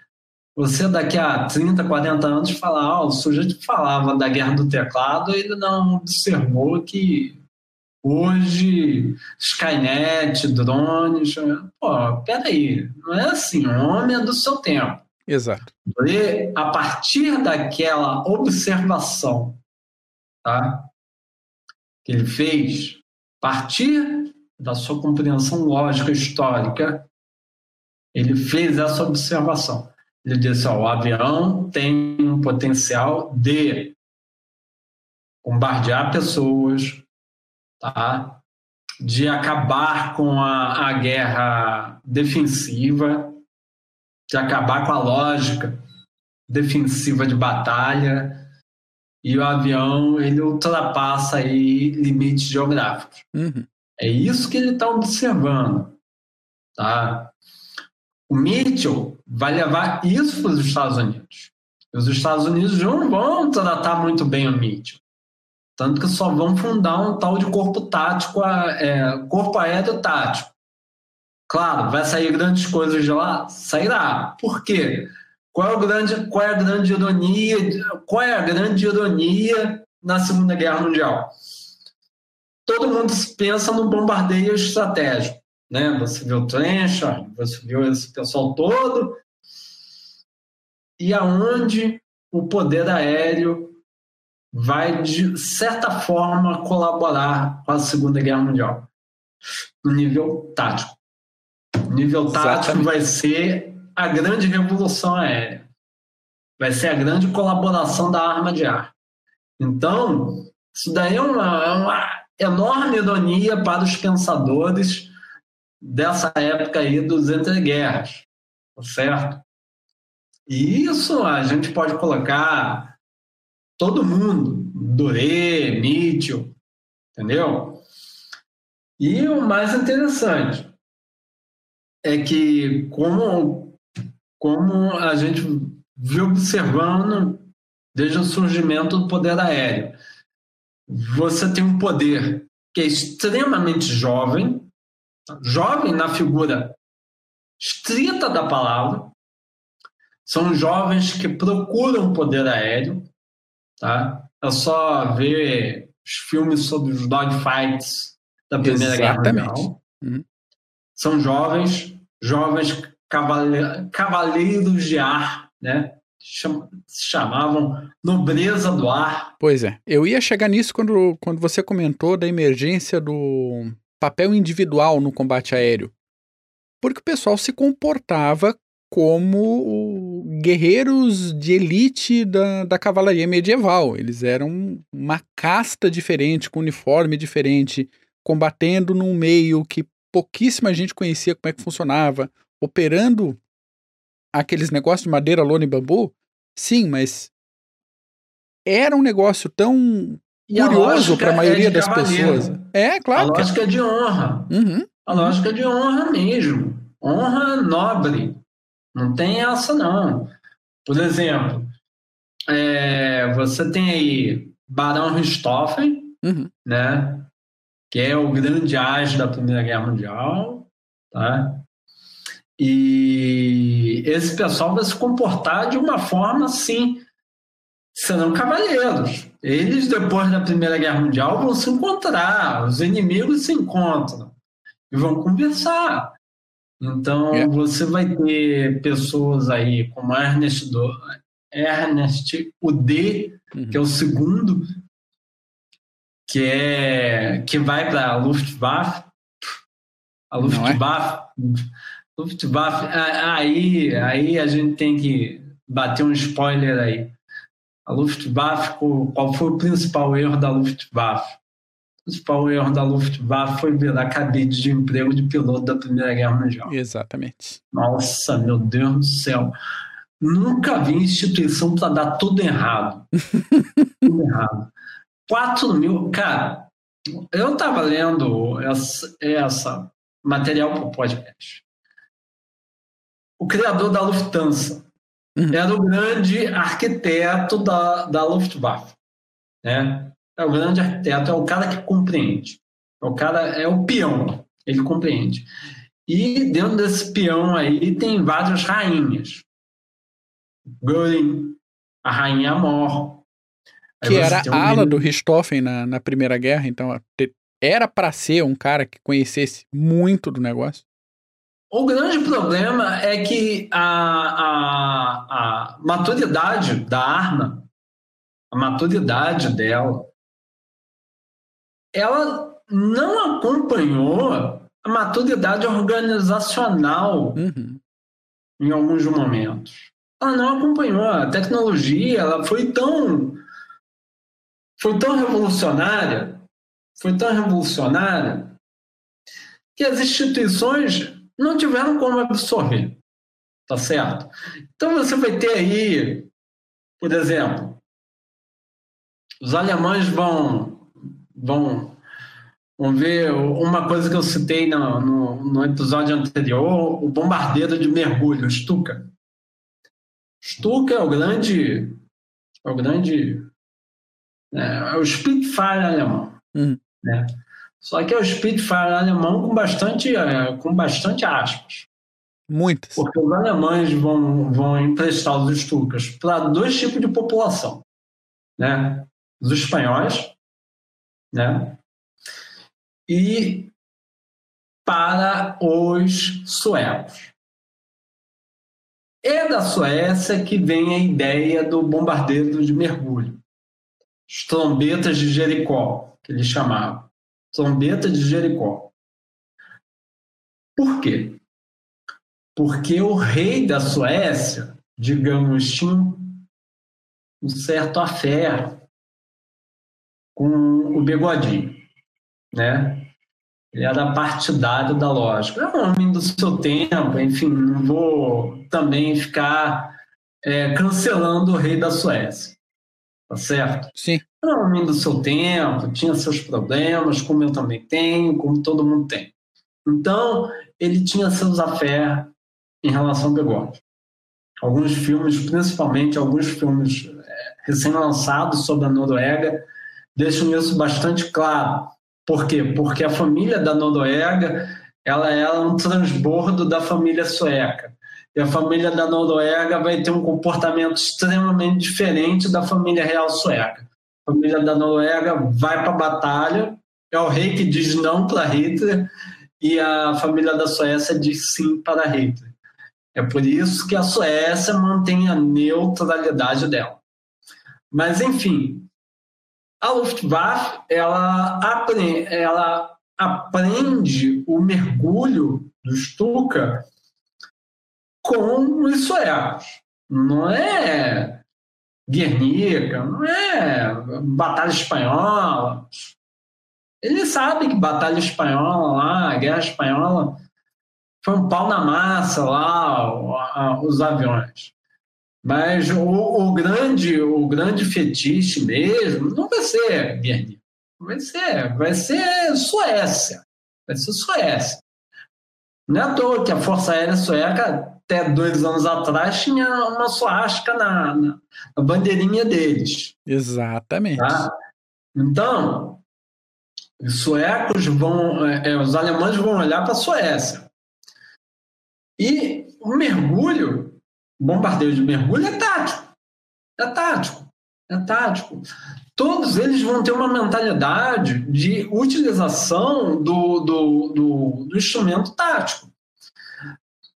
você daqui a 30, 40 anos falar, oh, o sujeito falava da guerra do teclado, ele não observou que hoje Skynet, drones, pô, peraí, não é assim, o homem é do seu tempo. Exato. E a partir daquela observação, tá? Que ele fez, partir da sua compreensão lógica histórica, ele fez essa observação. Ele disse: ó, o avião tem um potencial de bombardear pessoas, tá? de acabar com a, a guerra defensiva, de acabar com a lógica defensiva de batalha, e o avião ele ultrapassa aí limites geográficos. Uhum. É isso que ele está observando. Tá? O Mitchell vai levar isso para os Estados Unidos. Os Estados Unidos não vão tratar muito bem o Mitchell. Tanto que só vão fundar um tal de corpo tático, é, corpo aéreo tático. Claro, vai sair grandes coisas de lá? Sairá. Por quê? Qual é, grande, qual é a grande ironia? Qual é a grande ironia na Segunda Guerra Mundial? Todo mundo pensa no bombardeio estratégico, né? Você viu o Trenchard, você viu esse pessoal todo, e aonde o poder aéreo vai de certa forma colaborar com a Segunda Guerra Mundial no nível tático. O nível tático Exatamente. vai ser a grande revolução aérea. Vai ser a grande colaboração da arma de ar. Então, isso daí é uma, é uma enorme ironia para os pensadores dessa época aí dos entreguerras, tá certo? E isso a gente pode colocar todo mundo, Doré, Mitchell, entendeu? E o mais interessante é que como como a gente viu observando desde o surgimento do poder aéreo. Você tem um poder que é extremamente jovem, jovem na figura estrita da palavra, são jovens que procuram poder aéreo, tá? É só ver os filmes sobre os dogfights da Primeira Exatamente. Guerra Mundial. Uhum. São jovens, jovens cavaleiros de ar, né? chamavam nobreza do ar. Pois é, eu ia chegar nisso quando, quando você comentou da emergência do papel individual no combate aéreo. Porque o pessoal se comportava como guerreiros de elite da, da cavalaria medieval. Eles eram uma casta diferente, com uniforme diferente, combatendo num meio que pouquíssima gente conhecia como é que funcionava, operando aqueles negócios de madeira, lona e bambu, sim, mas era um negócio tão e curioso para a maioria é das pessoas. É, claro. A lógica é de honra. Uhum. A lógica de honra mesmo. Honra nobre. Não tem essa, não. Por exemplo, é, você tem aí Barão Richthofen, uhum. né? Que é o grande age da Primeira Guerra Mundial, tá? E esse pessoal vai se comportar de uma forma assim, serão cavalheiros. Eles, depois da Primeira Guerra Mundial, vão se encontrar, os inimigos se encontram e vão conversar. Então, é. você vai ter pessoas aí como Ernest, do, Ernest Ude, uhum. que é o segundo, que, é, que vai para a Luftwaffe. A é? Luftwaffe. Aí, aí a gente tem que bater um spoiler aí. A Luftwaffe, qual foi o principal erro da Luftwaffe? O principal erro da Luftwaffe foi virar cabide de emprego de piloto da Primeira Guerra Mundial. Exatamente. Nossa, meu Deus do céu. Nunca vi instituição para dar tudo errado. tudo errado. 4 mil. Cara, eu estava lendo essa, essa material para o podcast o criador da Lufthansa. Uhum. Era o grande arquiteto da, da Luftwaffe. Né? É o grande arquiteto, é o cara que compreende. É o cara, é o peão, ele compreende. E dentro desse peão aí tem várias rainhas. Göring, a rainha Amor. Que era a ala do Richthofen na, na Primeira Guerra, então era para ser um cara que conhecesse muito do negócio. O grande problema é que a, a, a maturidade da arma, a maturidade dela, ela não acompanhou a maturidade organizacional Uhum. em alguns momentos. Ela não acompanhou a tecnologia, ela foi tão foi tão revolucionária, foi tão revolucionária que as instituições não tiveram como absorver, tá certo? Então você vai ter aí, por exemplo, os alemães vão vão vão ver uma coisa que eu citei no, no, no episódio anterior, o bombardeiro de mergulho, Stuka. Stuka é o grande é o grande é, o Spitfire alemão, Uhum. né? Só que é o Spitfire alemão com bastante é, com bastante aspas. Muitas. Porque os alemães vão, vão emprestar os Stukas para dois tipos de população. Né? Os espanhóis né? e para os suecos. É da Suécia que vem a ideia do bombardeiro de mergulho. Os trombetas de Jericó, que eles chamavam. Trombeta de Jericó. Por quê? porque o rei da Suécia, digamos, tinha um certo afé com o bigodinho, né? Ele era partidário da lógica. É um homem do seu tempo, enfim, não vou também ficar é, cancelando o rei da Suécia, tá certo? Sim. Era um homem do seu tempo, tinha seus problemas, como eu também tenho, como todo mundo tem. Então, ele tinha seus afés em relação ao bigode. Alguns filmes, principalmente alguns filmes é, recém-lançados sobre a Noruega, deixam isso bastante claro. Por quê? Porque a família da Noruega ela é um transbordo da família sueca. E a família da Noruega vai ter um comportamento extremamente diferente da família real sueca. A família da Noruega vai para a batalha, é o rei que diz não para Hitler, e a família da Suécia diz sim para Hitler. É por isso que a Suécia mantém a neutralidade dela. Mas, enfim, a Luftwaffe ela ela aprende o mergulho do Stuka com os suecos. Não é Guernica, não é Batalha Espanhola. Ele sabe que Batalha Espanhola lá, Guerra Espanhola, foi um pau na massa lá, os aviões. Mas o, o, grande, o grande fetiche mesmo não vai ser Guernica, vai ser, vai ser Suécia, vai ser Suécia. Não é à toa que a Força Aérea Sueca, até dois anos atrás, tinha uma suástica na, na, na bandeirinha deles. Exatamente. Tá? Então, os suecos vão, é, os alemães vão olhar para a Suécia. E o mergulho, o bombardeio de mergulho é tático. É tático. É tático. Todos eles vão ter uma mentalidade de utilização do, do, do, do instrumento tático.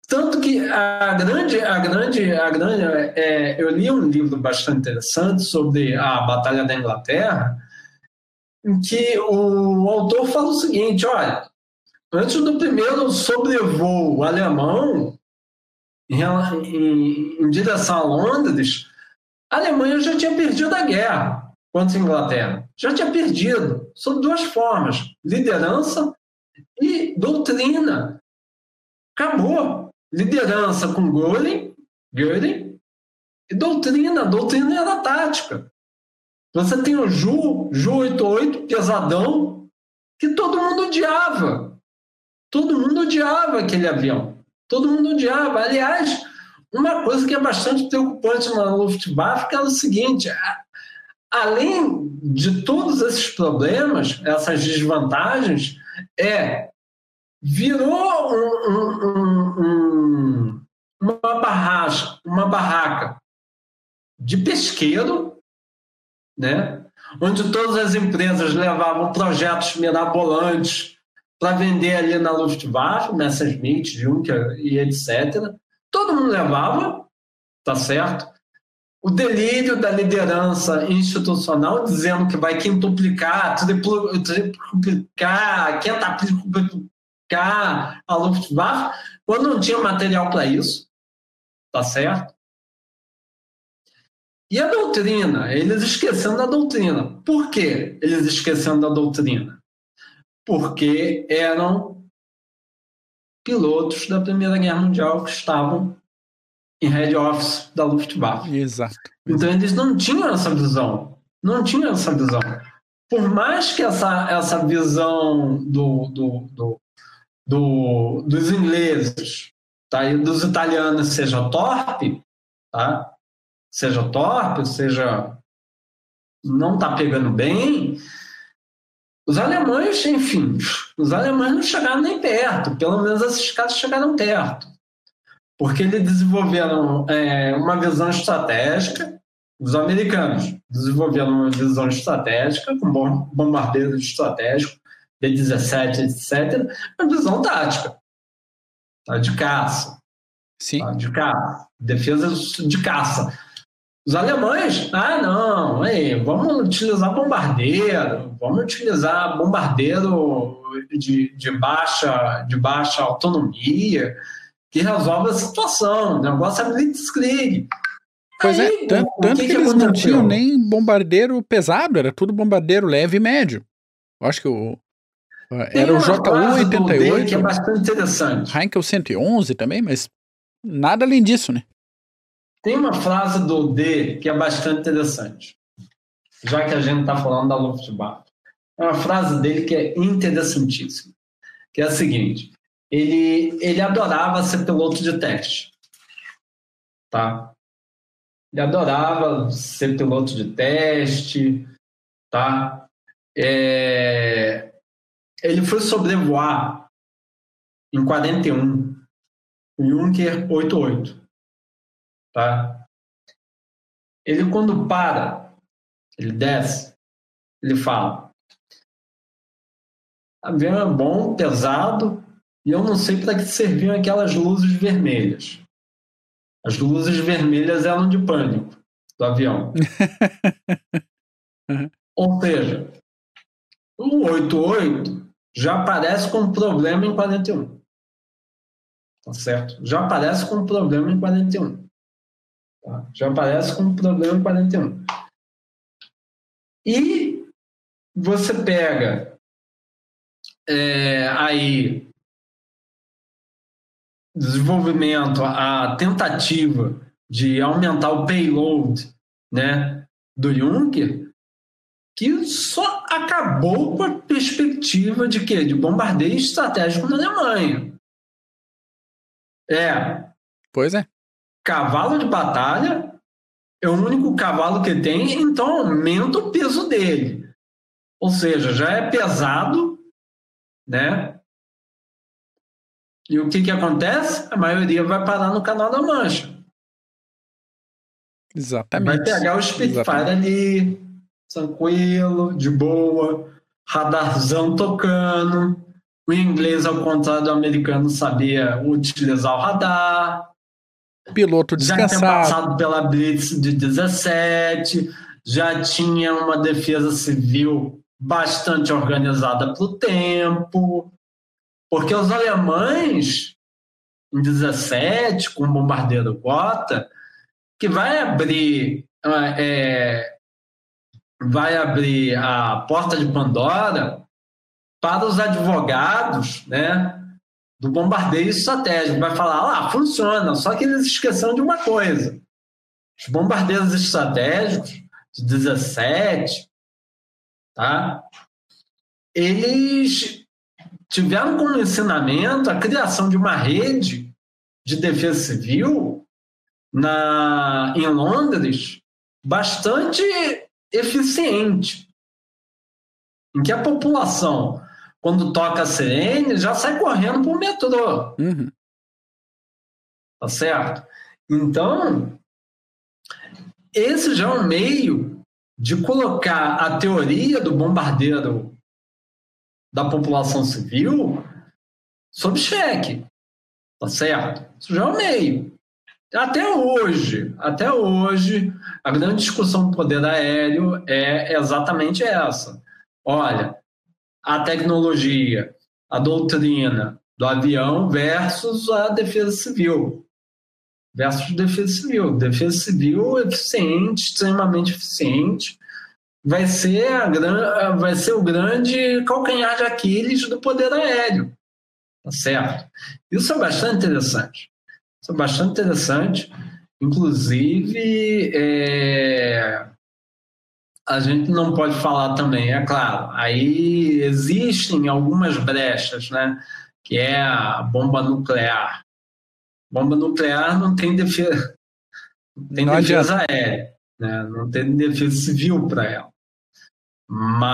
Tanto que a grande, a grande, a grande, é, eu li um livro bastante interessante sobre a Batalha da Inglaterra, em que o autor fala o seguinte: olha, antes do primeiro sobrevoo alemão em, em, em direção a Londres, a Alemanha já tinha perdido a guerra contra a Inglaterra. Já tinha perdido, sob duas formas: liderança e doutrina. Acabou. Liderança com Göring, Göring e doutrina. Doutrina era tática. Você tem o Ju, Ju 88, pesadão, que todo mundo odiava. Todo mundo odiava aquele avião. Todo mundo odiava. Aliás, uma coisa que é bastante preocupante na Luftwaffe é o seguinte: além de todos esses problemas, essas desvantagens, é virou um, um, uma, barraca, uma barraca de pesqueiro, né? onde todas as empresas levavam projetos mirabolantes para vender ali na Luftwaffe, Messerschmitt, Juncker e etc. Todo mundo levava, tá certo? o delírio da liderança institucional dizendo que vai quintuplicar, triplicar, quintuplicar a Luftwaffe, quando não tinha material para isso, tá certo? E a doutrina, eles esquecendo da doutrina. Por que eles esquecendo da doutrina? Porque eram pilotos da Primeira Guerra Mundial que estavam em head office da Luftwaffe. Exato. Então eles não tinham essa visão. Não tinham essa visão. Por mais que essa, essa visão do, do, do, do dos ingleses tá, e dos italianos seja torpe, tá? seja torpe, seja não está pegando bem, os alemães, enfim, os alemães não chegaram nem perto, pelo menos esses caras chegaram perto porque eles desenvolveram é, uma visão estratégica, os americanos desenvolveram uma visão estratégica, com bombardeiros estratégicos, B-17, etc., uma visão tática, tá? de caça. Sim. Tá? De caça, defesa de caça. Os alemães, ah, não, aí, vamos utilizar bombardeiro, vamos utilizar bombardeiro de, de, baixa, de baixa autonomia, que resolve a situação. O negócio é blitzkrieg. Pois é, Aí, é, tanto, tanto que, que, eles não tinham nem bombardeiro pesado, era tudo bombardeiro leve e médio. Eu acho que o. era o JU-88. Que é bastante interessante. Heinkel 111 também, mas nada além disso, né? Tem uma frase do D que é bastante interessante, já que a gente está falando da Luftwaffe. É uma frase dele que é interessantíssima, que é a seguinte: ele, ele adorava ser piloto de teste. Tá? Ele adorava ser piloto de teste. Tá? É, ele foi sobrevoar em 41 o Junker 88. Tá? Ele, quando para, ele desce, ele fala: avião é bom, pesado, e eu não sei para que serviam aquelas luzes vermelhas. As luzes vermelhas eram de pânico do avião. uhum. Ou seja, o 88 já aparece com problema em 41. Tá certo? Já aparece com problema em 41. Tá? Já aparece com problema em 41. E você pega é, aí desenvolvimento, a tentativa de aumentar o payload né, do Juncker, que só acabou com a perspectiva de quê? De bombardeio estratégico na Alemanha. É. Pois é. Cavalo de batalha é o único cavalo que tem, então aumenta o peso dele. Ou seja, já é pesado, né? E o que, que acontece? A maioria vai parar no canal da Mancha. Exatamente. Vai pegar o Spitfire Exatamente. ali, tranquilo, de boa, radarzão tocando. O inglês, ao contrário do americano, sabia utilizar o radar. Piloto descansado. Já tinha passado pela Blitz de 17, já tinha uma defesa civil bastante organizada para o tempo. Porque os alemães, em 17, com o bombardeiro Gotha, que vai abrir, é, vai abrir a porta de Pandora para os advogados né, do bombardeio estratégico. Vai falar, ah, funciona, só que eles esqueceram de uma coisa. Os bombardeiros estratégicos de 17, tá? eles tiveram como ensinamento a criação de uma rede de defesa civil na, em Londres bastante eficiente, em que a população, quando toca a sirene, já sai correndo para o metrô. Uhum. Tá certo? Então, esse já é um meio de colocar a teoria do bombardeiro da população civil sob cheque. Tá certo? Isso já é o meio. Até hoje, até hoje, a grande discussão do poder aéreo é exatamente essa. Olha, a tecnologia, a doutrina do avião versus a defesa civil. Versus defesa civil. Defesa civil eficiente, extremamente eficiente, vai ser, a, vai ser o grande calcanhar de Aquiles do poder aéreo. Tá certo? Isso é bastante interessante. Isso é bastante interessante. Inclusive, é, a gente não pode falar também, é claro. Aí existem algumas brechas, né? Que é a bomba nuclear. Bomba nuclear não tem defesa, tem não defesa aérea, né? não tem defesa civil para ela. Mas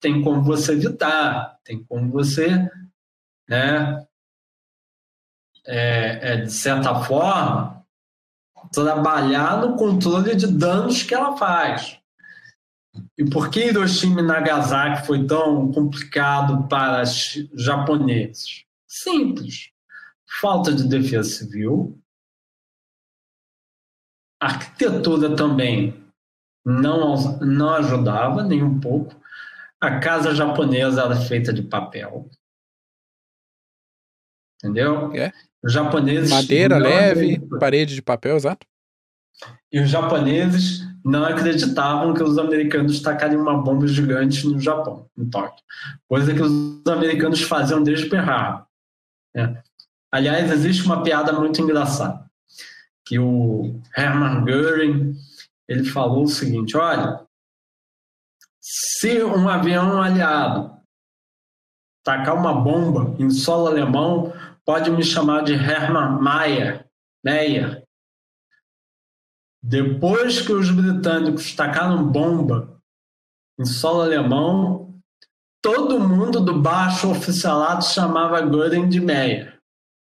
tem como você evitar, tem como você, né? É, é, de certa forma, trabalhar no controle de danos que ela faz. E por que Hiroshima e Nagasaki foi tão complicado para os japoneses? Simples. Falta de defesa civil. A arquitetura também não, não ajudava nem um pouco. A casa japonesa era feita de papel. Entendeu? É. Os japoneses. Madeira leve, parede de papel, exato. E os japoneses não acreditavam que os americanos tacariam uma bomba gigante no Japão, em Tóquio. Coisa que os americanos faziam desde Pearl Harbor. É. Aliás, existe uma piada muito engraçada, que o Hermann Göring ele falou o seguinte: olha, se um avião aliado tacar uma bomba em solo alemão, pode me chamar de Hermann Mayer, Meyer. Depois que os britânicos tacaram bomba em solo alemão, todo mundo do baixo oficialato chamava Göring de Meyer.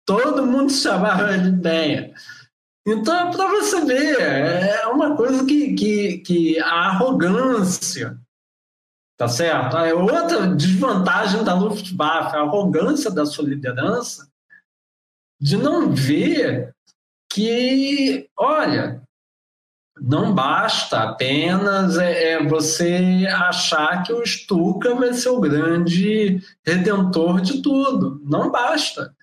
Todo mundo chamava de Meyer. Então, é para você ver, é uma coisa que, que, que a arrogância, tá certo? É outra desvantagem da Luftwaffe, a arrogância da sua liderança, de não ver que, olha, não basta apenas é, é você achar que o Stuka vai ser o grande redentor de tudo. Não basta.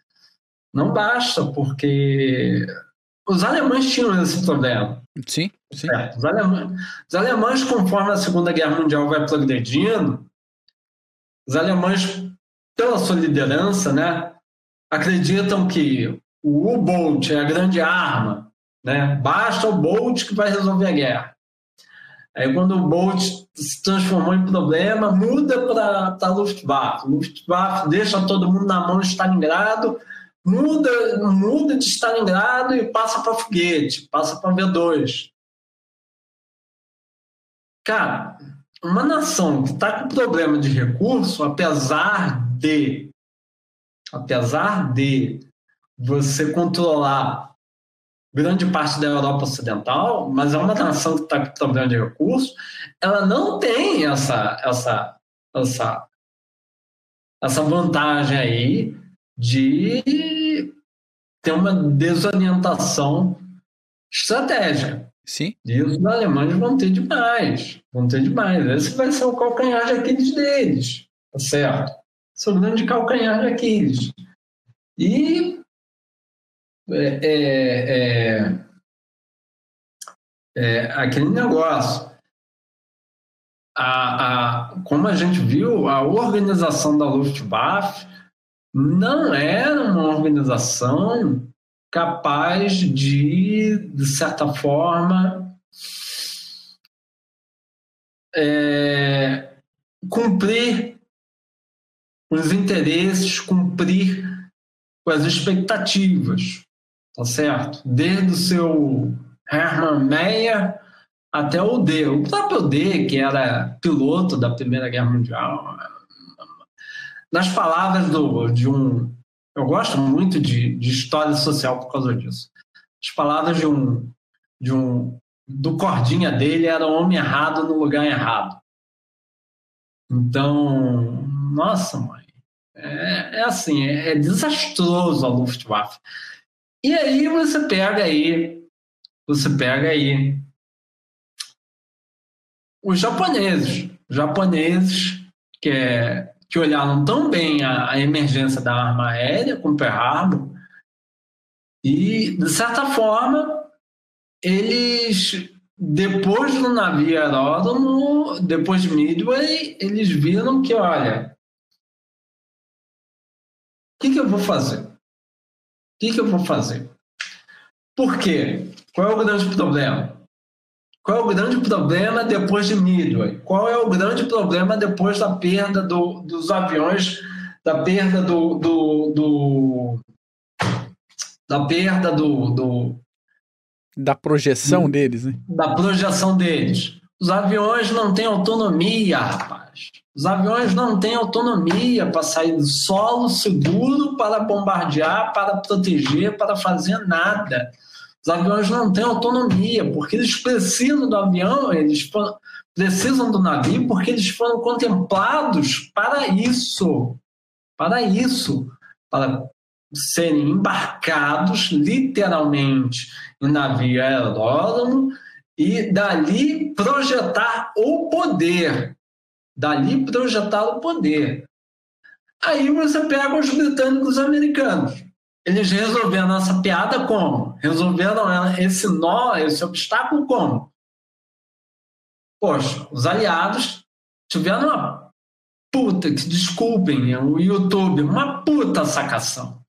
Não basta, porque os alemães tinham esse problema. Sim, sim. É, os, alemães, os alemães, conforme a Segunda Guerra Mundial vai progredindo, os alemães, pela sua liderança, né, acreditam que o U-Boat é a grande arma, né? basta o Bolt que vai resolver a guerra. Aí quando o Bolt se transformou em problema, muda para a Luftwaffe. Luftwaffe deixa todo mundo na mão de Stalingrado, muda, muda de Stalingrado e passa para foguete, passa para V2. Cara, uma nação que está com problema de recurso, apesar de apesar de você controlar grande parte da Europa Ocidental, mas é uma nação que está com problema de recurso, ela não tem essa, essa, essa, essa vantagem aí de tem uma desorientação estratégica. Sim. E os alemães vão ter demais. Vão ter demais. Esse vai ser o calcanhar de Aquiles deles. Tá certo? O grande calcanhar de Aquiles. E é, é, é, é aquele negócio. A, a, como a gente viu, a organização da Luftwaffe não era uma organização capaz de, de certa forma, é, cumprir os interesses, cumprir com as expectativas, tá certo? Desde o seu Hermann Meyer até o D. O próprio D, que era piloto da Primeira Guerra Mundial, nas palavras do, de um. Eu gosto muito de, de história social por causa disso. As palavras de um, de um. do cordinha dele era o homem errado no lugar errado. Então, nossa, mãe. É, é assim, é, é desastroso a Luftwaffe. E aí você pega aí, você pega aí os japoneses, japoneses que, é, que olharam tão bem a, a emergência da arma aérea com Pearl Harbor e, de certa forma, eles, depois do navio aeródromo, depois de Midway, eles viram que, olha, que, que eu vou fazer? O que, que eu vou fazer? Por quê? Qual é o grande problema? Qual é o grande problema depois de Midway? Qual é o grande problema depois da perda do, dos aviões, da perda do, do, do da perda do, do da projeção do, deles, né? Da projeção deles. Os aviões não têm autonomia, rapaz. Os aviões não têm autonomia para sair do solo seguro para bombardear, para proteger, para fazer nada. Os aviões não têm autonomia, porque eles precisam do avião, eles precisam do navio, porque eles foram contemplados para isso. Para isso. Para serem embarcados literalmente em navio aeródromo e dali projetar o poder. Dali projetar o poder. Aí você pega os britânicos e americanos. Eles resolveram essa piada como? Resolveram esse nó, esse obstáculo como? Poxa, os aliados tiveram uma puta, que desculpem o YouTube, uma puta sacação.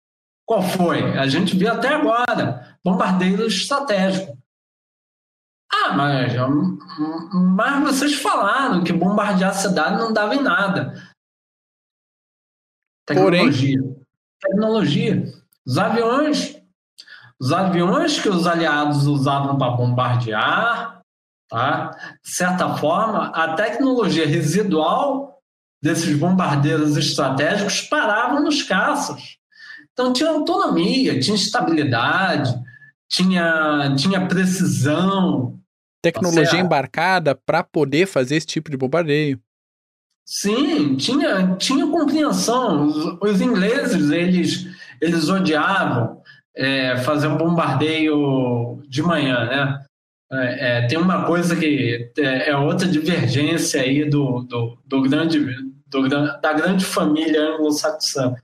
Qual foi? A gente viu até agora, bombardeio estratégico. Ah, mas, mas vocês falaram que bombardear a cidade não dava em nada. Tecnologia. Porém... Tecnologia. Os aviões, os aviões que os aliados usavam para bombardear, tá? de certa forma, a tecnologia residual desses bombardeiros estratégicos paravam nos caças. Então tinha autonomia, tinha estabilidade, tinha, tinha precisão. Tecnologia embarcada para poder fazer esse tipo de bombardeio. Sim, tinha, tinha compreensão. Os, os ingleses, eles, eles odiavam é, fazer um bombardeio de manhã, né? É, é, tem uma coisa que é, é, outra divergência aí do, do, do grande, do, da grande família anglo-saxã.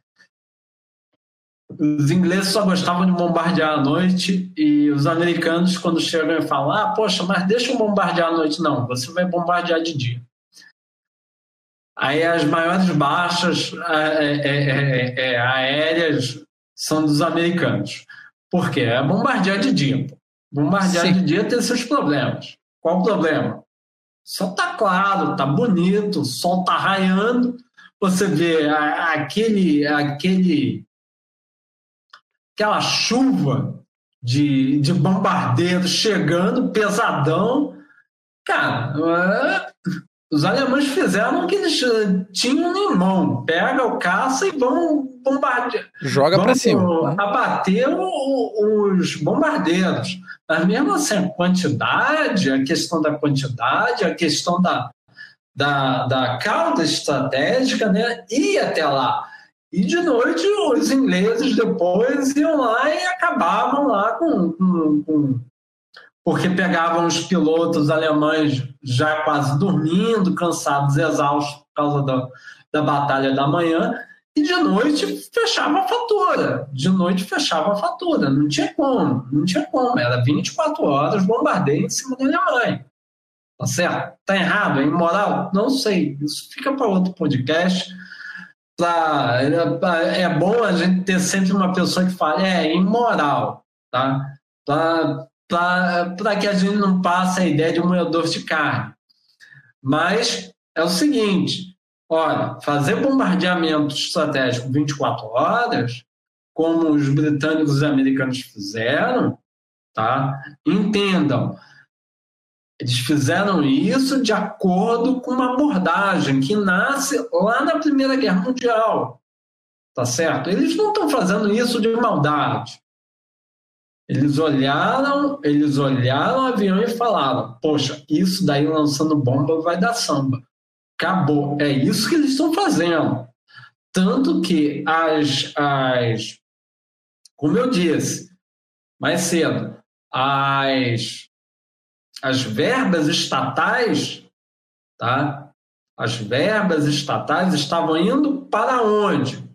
Os ingleses só gostavam de bombardear à noite e os americanos, quando chegam e falam: Ah, poxa, mas deixa eu bombardear à noite. Não, você vai bombardear de dia. Aí as maiores baixas é, é, é, aéreas são dos americanos. Por quê? É bombardear de dia. Bombardear Sim. de dia tem seus problemas. Qual o problema? Só tá claro, tá bonito, o sol tá raiando, você vê aquele, aquele aquela chuva de, de bombardeiro chegando, pesadão. Cara, é, os alemães fizeram o que eles tinham em mão. Pega o caça e vão bombardear. Joga para cima. Abater os bombardeiros. Mas mesmo assim, a quantidade, a questão da quantidade, a questão da, da, da cauda estratégica, né? ir até lá. E de noite os ingleses depois iam lá e acabavam lá com, com, com porque pegavam os pilotos alemães já quase dormindo, cansados, exaustos por causa da, da batalha da manhã, e de noite fechava a fatura. De noite fechava a fatura. Não tinha como, não tinha como. Era 24 horas bombardeio em cima da Alemanha. Tá certo? Tá errado? É imoral? Não sei. Isso fica para outro podcast pra, é, bom a gente ter sempre uma pessoa que fale, é imoral, tá? Para que a gente não passe a ideia de um moedor de carne. Mas é o seguinte: olha, fazer bombardeamento estratégico 24 horas, como os britânicos e americanos fizeram, tá? entendam, eles fizeram isso de acordo com uma abordagem que nasce lá na Primeira Guerra Mundial. Tá certo? Eles não estão fazendo isso de maldade. Eles olharam, eles olharam o avião e falaram: "Poxa, isso daí lançando bomba vai dar samba". Acabou. É isso que eles estão fazendo. Tanto que as, as como eu disse, mais cedo, as, as verbas estatais, tá? As verbas estatais estavam indo para onde?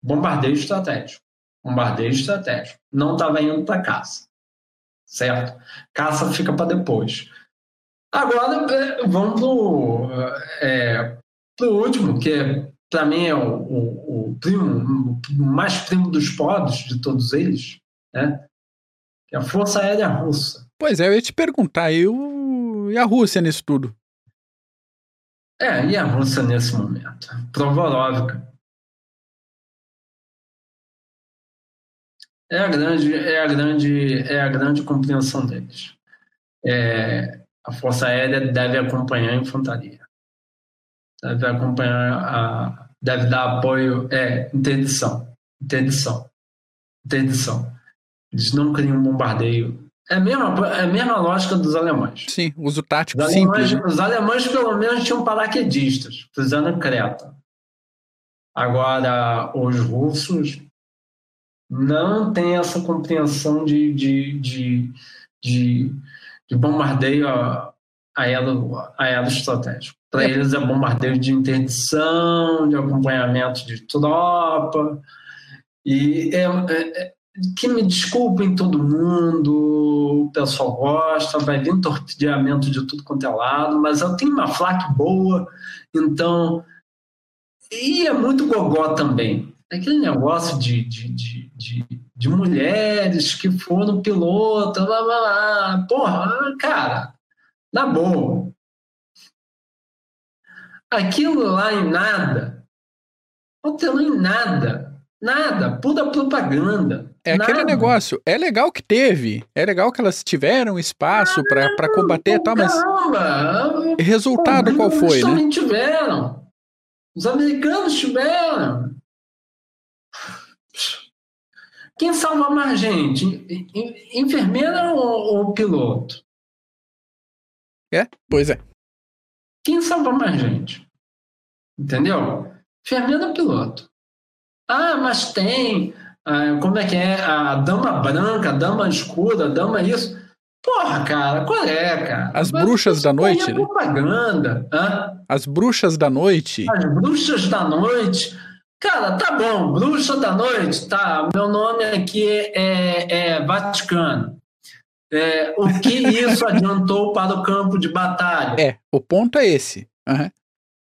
Bombardeio estratégico. Bombardeio estratégico. Não estava indo para caça. Certo? Caça fica para depois. Agora, é, vamos para o é, último, que para mim é o, o, o, primo, o mais primo dos pobres de todos eles, né? Que é a Força Aérea Russa. Pois é, eu ia te perguntar, eu... e a Rússia nisso tudo? É, e a Rússia nesse momento? Provoróvica. É a grande, é a grande, é a grande compreensão deles. É, a Força Aérea deve acompanhar a infantaria. Deve acompanhar a. Deve dar apoio. É, interdição. Interdição. Interdição. Eles não criam um bombardeio. É a mesma, é a mesma lógica dos alemães. Sim, uso tático os alemães, simples. Os alemães, pelo menos, tinham paraquedistas, cruzando Creta. Agora, os russos não têm essa compreensão de, de, de, de de bombardeio aeroestratégico. Para é. eles é bombardeio de interdição, de acompanhamento de tropa. E é, é, é, que me desculpem todo mundo, o pessoal gosta, vai vir torpedeamento de tudo quanto é lado, mas eu tenho uma flak boa, então. E é muito gogó também. Aquele negócio de, de, de, de de mulheres que foram piloto, blá, blá, blá. Porra, cara, na boa. Aquilo lá em nada, aquilo em nada, nada, pura propaganda. É nada. aquele negócio, é legal que teve, é legal que elas tiveram espaço para combater e tal, mas. Caramba! Resultado Pô, qual foi, né? Também tiveram. Os americanos tiveram. Quem salva mais gente? Enfermeira ou, ou piloto? É? Pois é. Quem salva mais gente? Entendeu? Enfermeira ou piloto? Ah, mas tem. Ah, como é que é? A dama branca, a dama escura, a dama isso. Porra, cara, qual é, cara? As bruxas da noite, é propaganda. Hã? As bruxas da noite. As bruxas da noite. Cara, tá bom, Bruxa da Noite, tá. Meu nome aqui é, é Vaticano. É, o que isso adiantou para o campo de batalha? É, o ponto é esse. Uhum.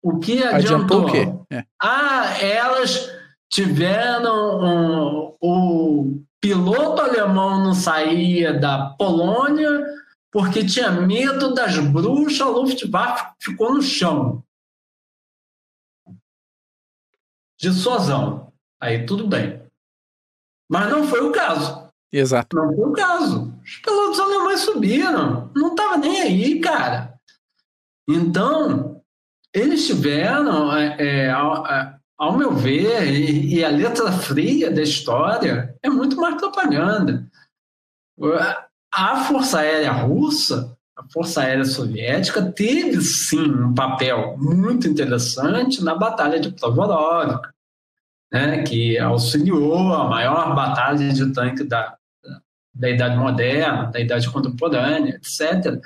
O que adiantou? adiantou o quê? É. Ah, elas tiveram um, o piloto alemão não saía da Polônia porque tinha medo das bruxas, a Luftwaffe ficou no chão. dissuasão. Aí tudo bem. Mas não foi o caso. Exato. Não foi o caso. Os pilotos alemães subiram. Não estava nem aí, cara. Então, eles tiveram, é, é, ao, meu ver, e, e, a letra fria da história é muito mais propaganda. A Força Aérea Russa a Força Aérea Soviética teve sim um papel muito interessante na Batalha de Provorovka, né, que auxiliou a maior batalha de tanque da, da Idade Moderna, da Idade Contemporânea, etc.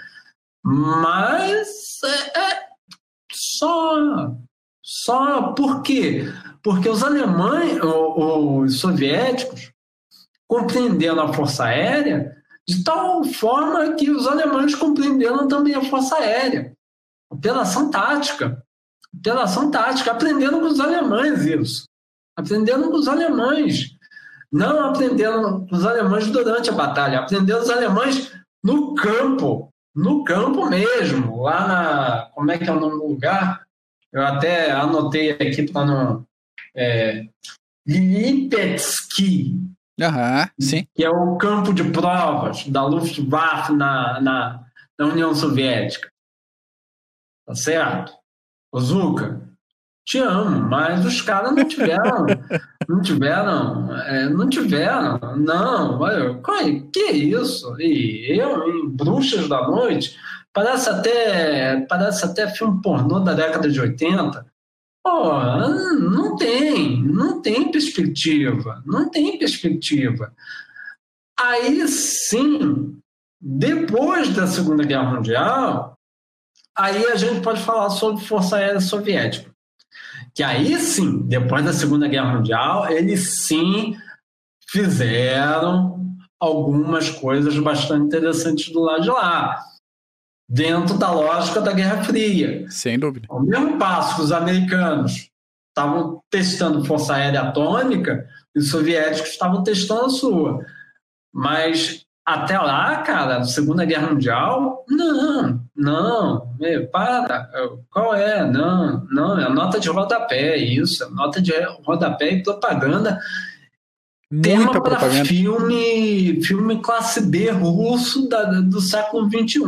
Mas é, é, só, só por quê? Porque os alemães, os soviéticos, compreendendo a Força Aérea, de tal forma que os alemães compreenderam também a força aérea. Operação tática. Operação tática, aprendendo com os alemães isso. Aprendendo com os alemães. Não aprendendo com os alemães durante a batalha, aprendendo os alemães no campo. No campo mesmo, lá na. Como é que é o nome do lugar? Eu até anotei aqui para não. É, Lipetsky, Aham, sim. Que é o campo de provas da Luftwaffe na, na, na União Soviética. Tá certo? Ozuka, te amo, mas os caras não tiveram, não tiveram, é, não tiveram, não, olha, que é isso? E eu, em Bruxas da Noite, parece até, parece até filme pornô da década de 80, Pô, não tem, não tem perspectiva, não tem perspectiva. Aí sim, depois da Segunda Guerra Mundial, aí a gente pode falar sobre Força Aérea Soviética. Que aí sim, depois da Segunda Guerra Mundial, eles sim fizeram algumas coisas bastante interessantes do lado de lá, dentro da lógica da Guerra Fria. Sem dúvida. Ao mesmo passo que os americanos estavam testando força aérea atômica, os soviéticos estavam testando a sua. Mas até lá, cara, Segunda Guerra Mundial, não, não, meu, para, qual é? Não, não, é nota de rodapé, isso, é nota de rodapé e propaganda. Muita propaganda. Filme, filme classe B russo da, do século XXI.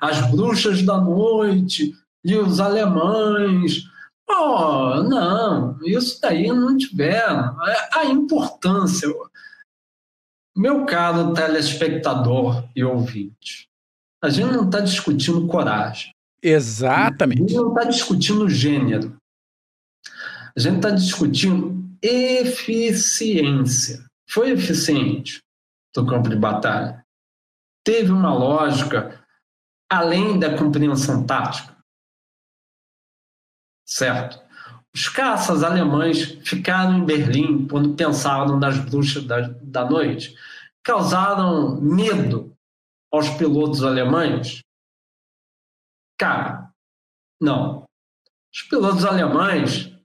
As Bruxas da Noite e os alemães. Oh, não, isso daí não tiveram. É a importância. Meu caro telespectador e ouvinte, a gente não está discutindo coragem. Exatamente. A gente não está discutindo gênero. A gente está discutindo eficiência. Foi eficiente do campo de batalha. Teve uma lógica além da compreensão tática. Certo? Os caças alemães ficaram em Berlim quando pensaram nas bruxas da, da noite. Causaram medo aos pilotos alemães? Cara, não. Os pilotos alemães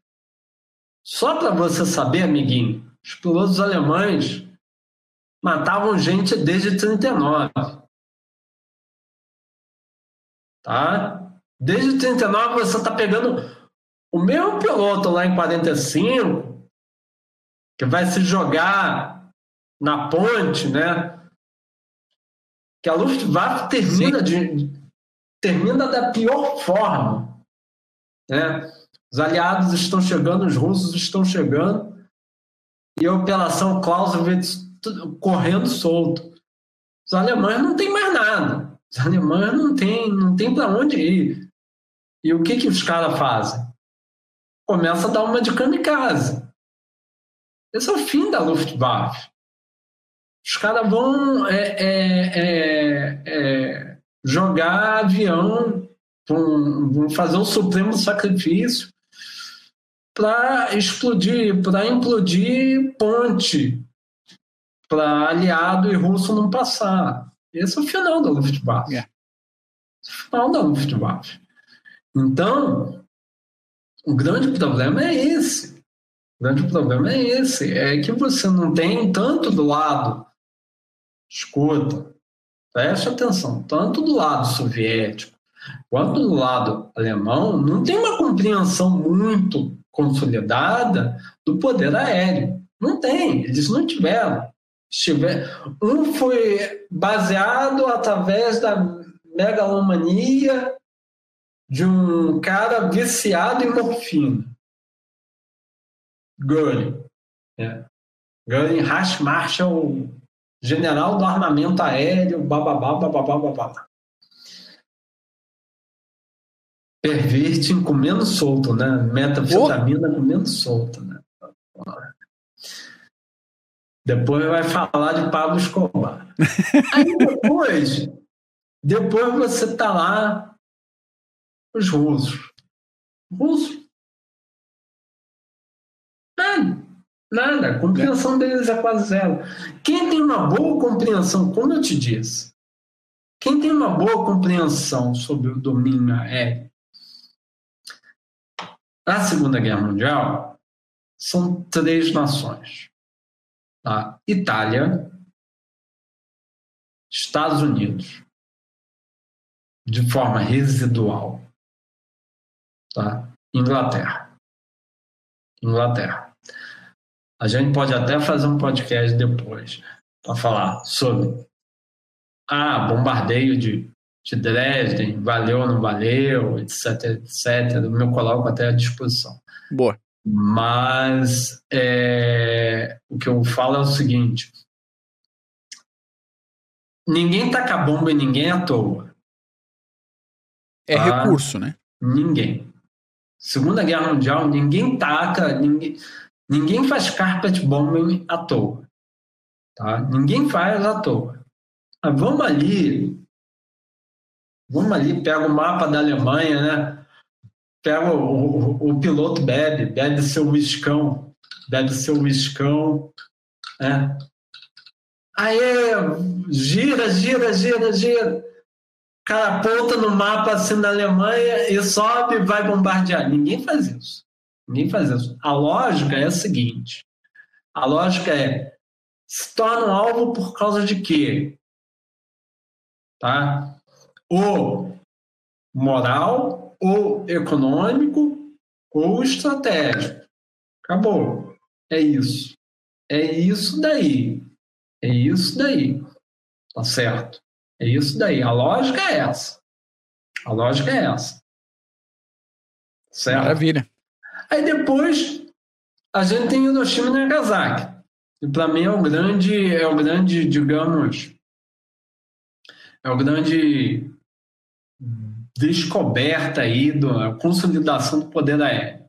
só para você saber, amiguinho, os pilotos alemães matavam gente desde 39. Tá? Desde 39 você está pegando o mesmo piloto lá em 45 que vai se jogar na ponte, né? Que a Luftwaffe termina de termina da pior forma, né? Os aliados estão chegando, os russos estão chegando, e a Operação Clausewitz correndo solto. Os alemães não têm mais nada. Os alemães não têm não tem para onde ir. E o que, que os caras fazem? Começa a dar uma de kamikaze. Esse é o fim da Luftwaffe. Os caras vão é, é, é, é jogar avião, vão, vão fazer o supremo sacrifício para explodir, para implodir ponte, para aliado e russo não passar. Esse é o final da Luftwaffe. É o final da Luftwaffe. Então, o grande problema é esse. O grande problema é esse. É que você não tem tanto do lado, escuta, preste atenção, tanto do lado soviético quanto do lado alemão, não tem uma compreensão muito consolidada do poder aéreo. Não tem, eles não tiveram. Um foi baseado através da megalomania de um cara viciado em morfina. Göring. É. Göring Rasch Marshall, general do armamento aéreo, bababá, bababá, babá. Perverting comendo solto, né? Metafetamina oh. comendo solto, né? Depois vai falar de Pablo Escobar. Aí depois, depois você tá lá, os russos. Russos. Nada. Nada. A compreensão deles é quase zero. Quem tem uma boa compreensão, como eu te disse, quem tem uma boa compreensão sobre o domínio aéreo, na Segunda Guerra Mundial, são três nações: tá? Itália, Estados Unidos, de forma residual, tá? Inglaterra. Inglaterra. A gente pode até fazer um podcast depois para falar sobre ah, bombardeio de de Dresden, valeu ou não valeu, etc, etc. O meu coloco até à disposição. Boa. Mas é, o que eu falo é o seguinte: ninguém taca bomba em ninguém à toa. É tá? recurso, né? Ninguém. Segunda Guerra Mundial, ninguém taca, ninguém, ninguém faz carpet bombing à toa. Tá? Ninguém faz à toa. Mas vamos ali, vamos ali, pega o mapa da Alemanha, né? Pega o, o, o piloto bebe, bebe seu uiscão, bebe seu uiscão, né? Aí gira, gira, gira, gira. O cara aponta no mapa assim na Alemanha e sobe e vai bombardear. Ninguém faz isso. Ninguém faz isso. A lógica é a seguinte: a lógica é se torna um alvo por causa de quê? Tá? Ou moral, ou econômico, ou estratégico. Acabou. É isso. É isso daí. É isso daí. Tá certo? É isso daí. A lógica é essa. A lógica é essa. Certo? Maravilha. Aí depois a gente tem Hiroshima e Nagasaki. E para mim é o grande, é o grande, digamos, é o grande descoberta aí da consolidação do poder aéreo,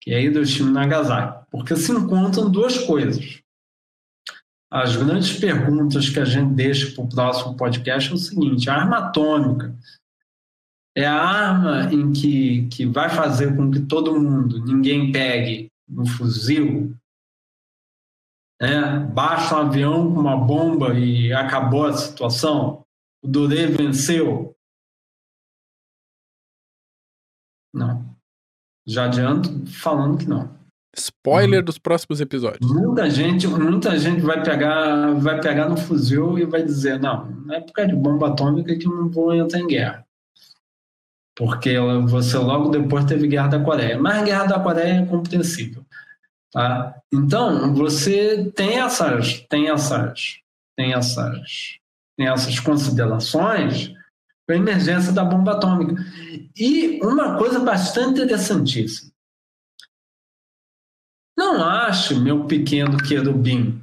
que é Hiroshima e Nagasaki, porque se encontram duas coisas as grandes perguntas que a gente deixa para o próximo podcast é o seguinte: a arma atômica é a arma em que, que vai fazer com que todo mundo, ninguém pegue um fuzil, né? baixa um avião com uma bomba e acabou a situação? O Doré venceu? Não. Já adianto falando que não. Spoiler dos próximos episódios. Muita gente, muita gente vai pegar, vai pegar no fuzil e vai dizer, não, não é causa de bomba atômica que não vou entrar em guerra. Porque você logo depois teve Guerra da Coreia. Mas a Guerra da Coreia é compreensível. Tá? Então, você tem essas, tem essas, tem essas, tem essas considerações para a emergência da bomba atômica. E uma coisa bastante interessantíssima. Não acho, meu pequeno querubim,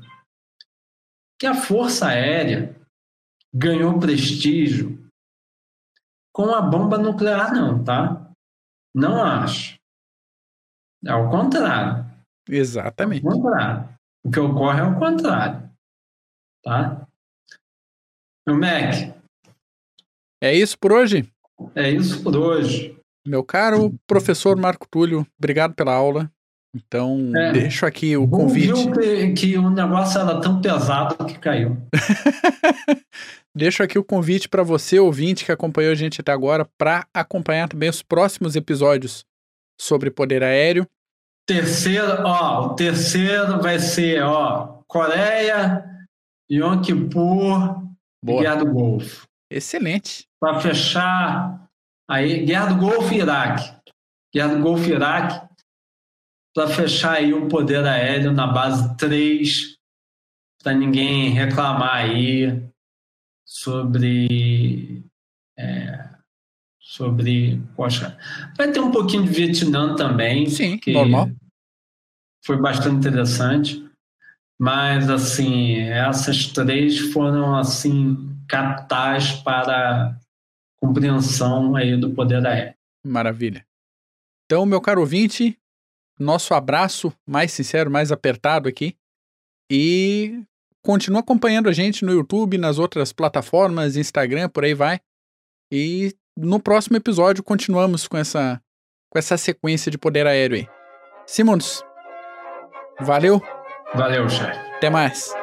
que a Força Aérea ganhou prestígio com a bomba nuclear, não, tá? Não acho. É o contrário. Exatamente. O contrário. O que ocorre é o contrário. Tá? Meu Mac. É isso por hoje? É isso por hoje. Meu caro professor Marco Túlio, obrigado pela aula. Então, é, deixo aqui o convite. Que, que o negócio era tão pesado que caiu. deixo aqui o convite para você, ouvinte, que acompanhou a gente até agora, para acompanhar também os próximos episódios sobre poder aéreo. Terceiro, ó, o terceiro vai ser, ó, Coreia, Yom Kippur Boa. e Guerra do Golfo. Excelente. Para fechar, aí, Guerra do Golfo e Iraque. Guerra do Golfo e Iraque para fechar aí o poder aéreo na base 3, para ninguém reclamar aí sobre. É, sobre. Poxa, vai ter um pouquinho de Vietnã também. Sim, que normal. Foi bastante interessante. Mas, assim, essas três foram, assim, capitais para compreensão aí do poder aéreo. Maravilha. Então, meu caro ouvinte, nosso abraço mais sincero, mais apertado aqui. E continua acompanhando a gente no YouTube, nas outras plataformas, Instagram, por aí vai. E no próximo episódio continuamos com essa com essa sequência de poder aéreo aí. Simons, valeu. Valeu, chefe. Até mais.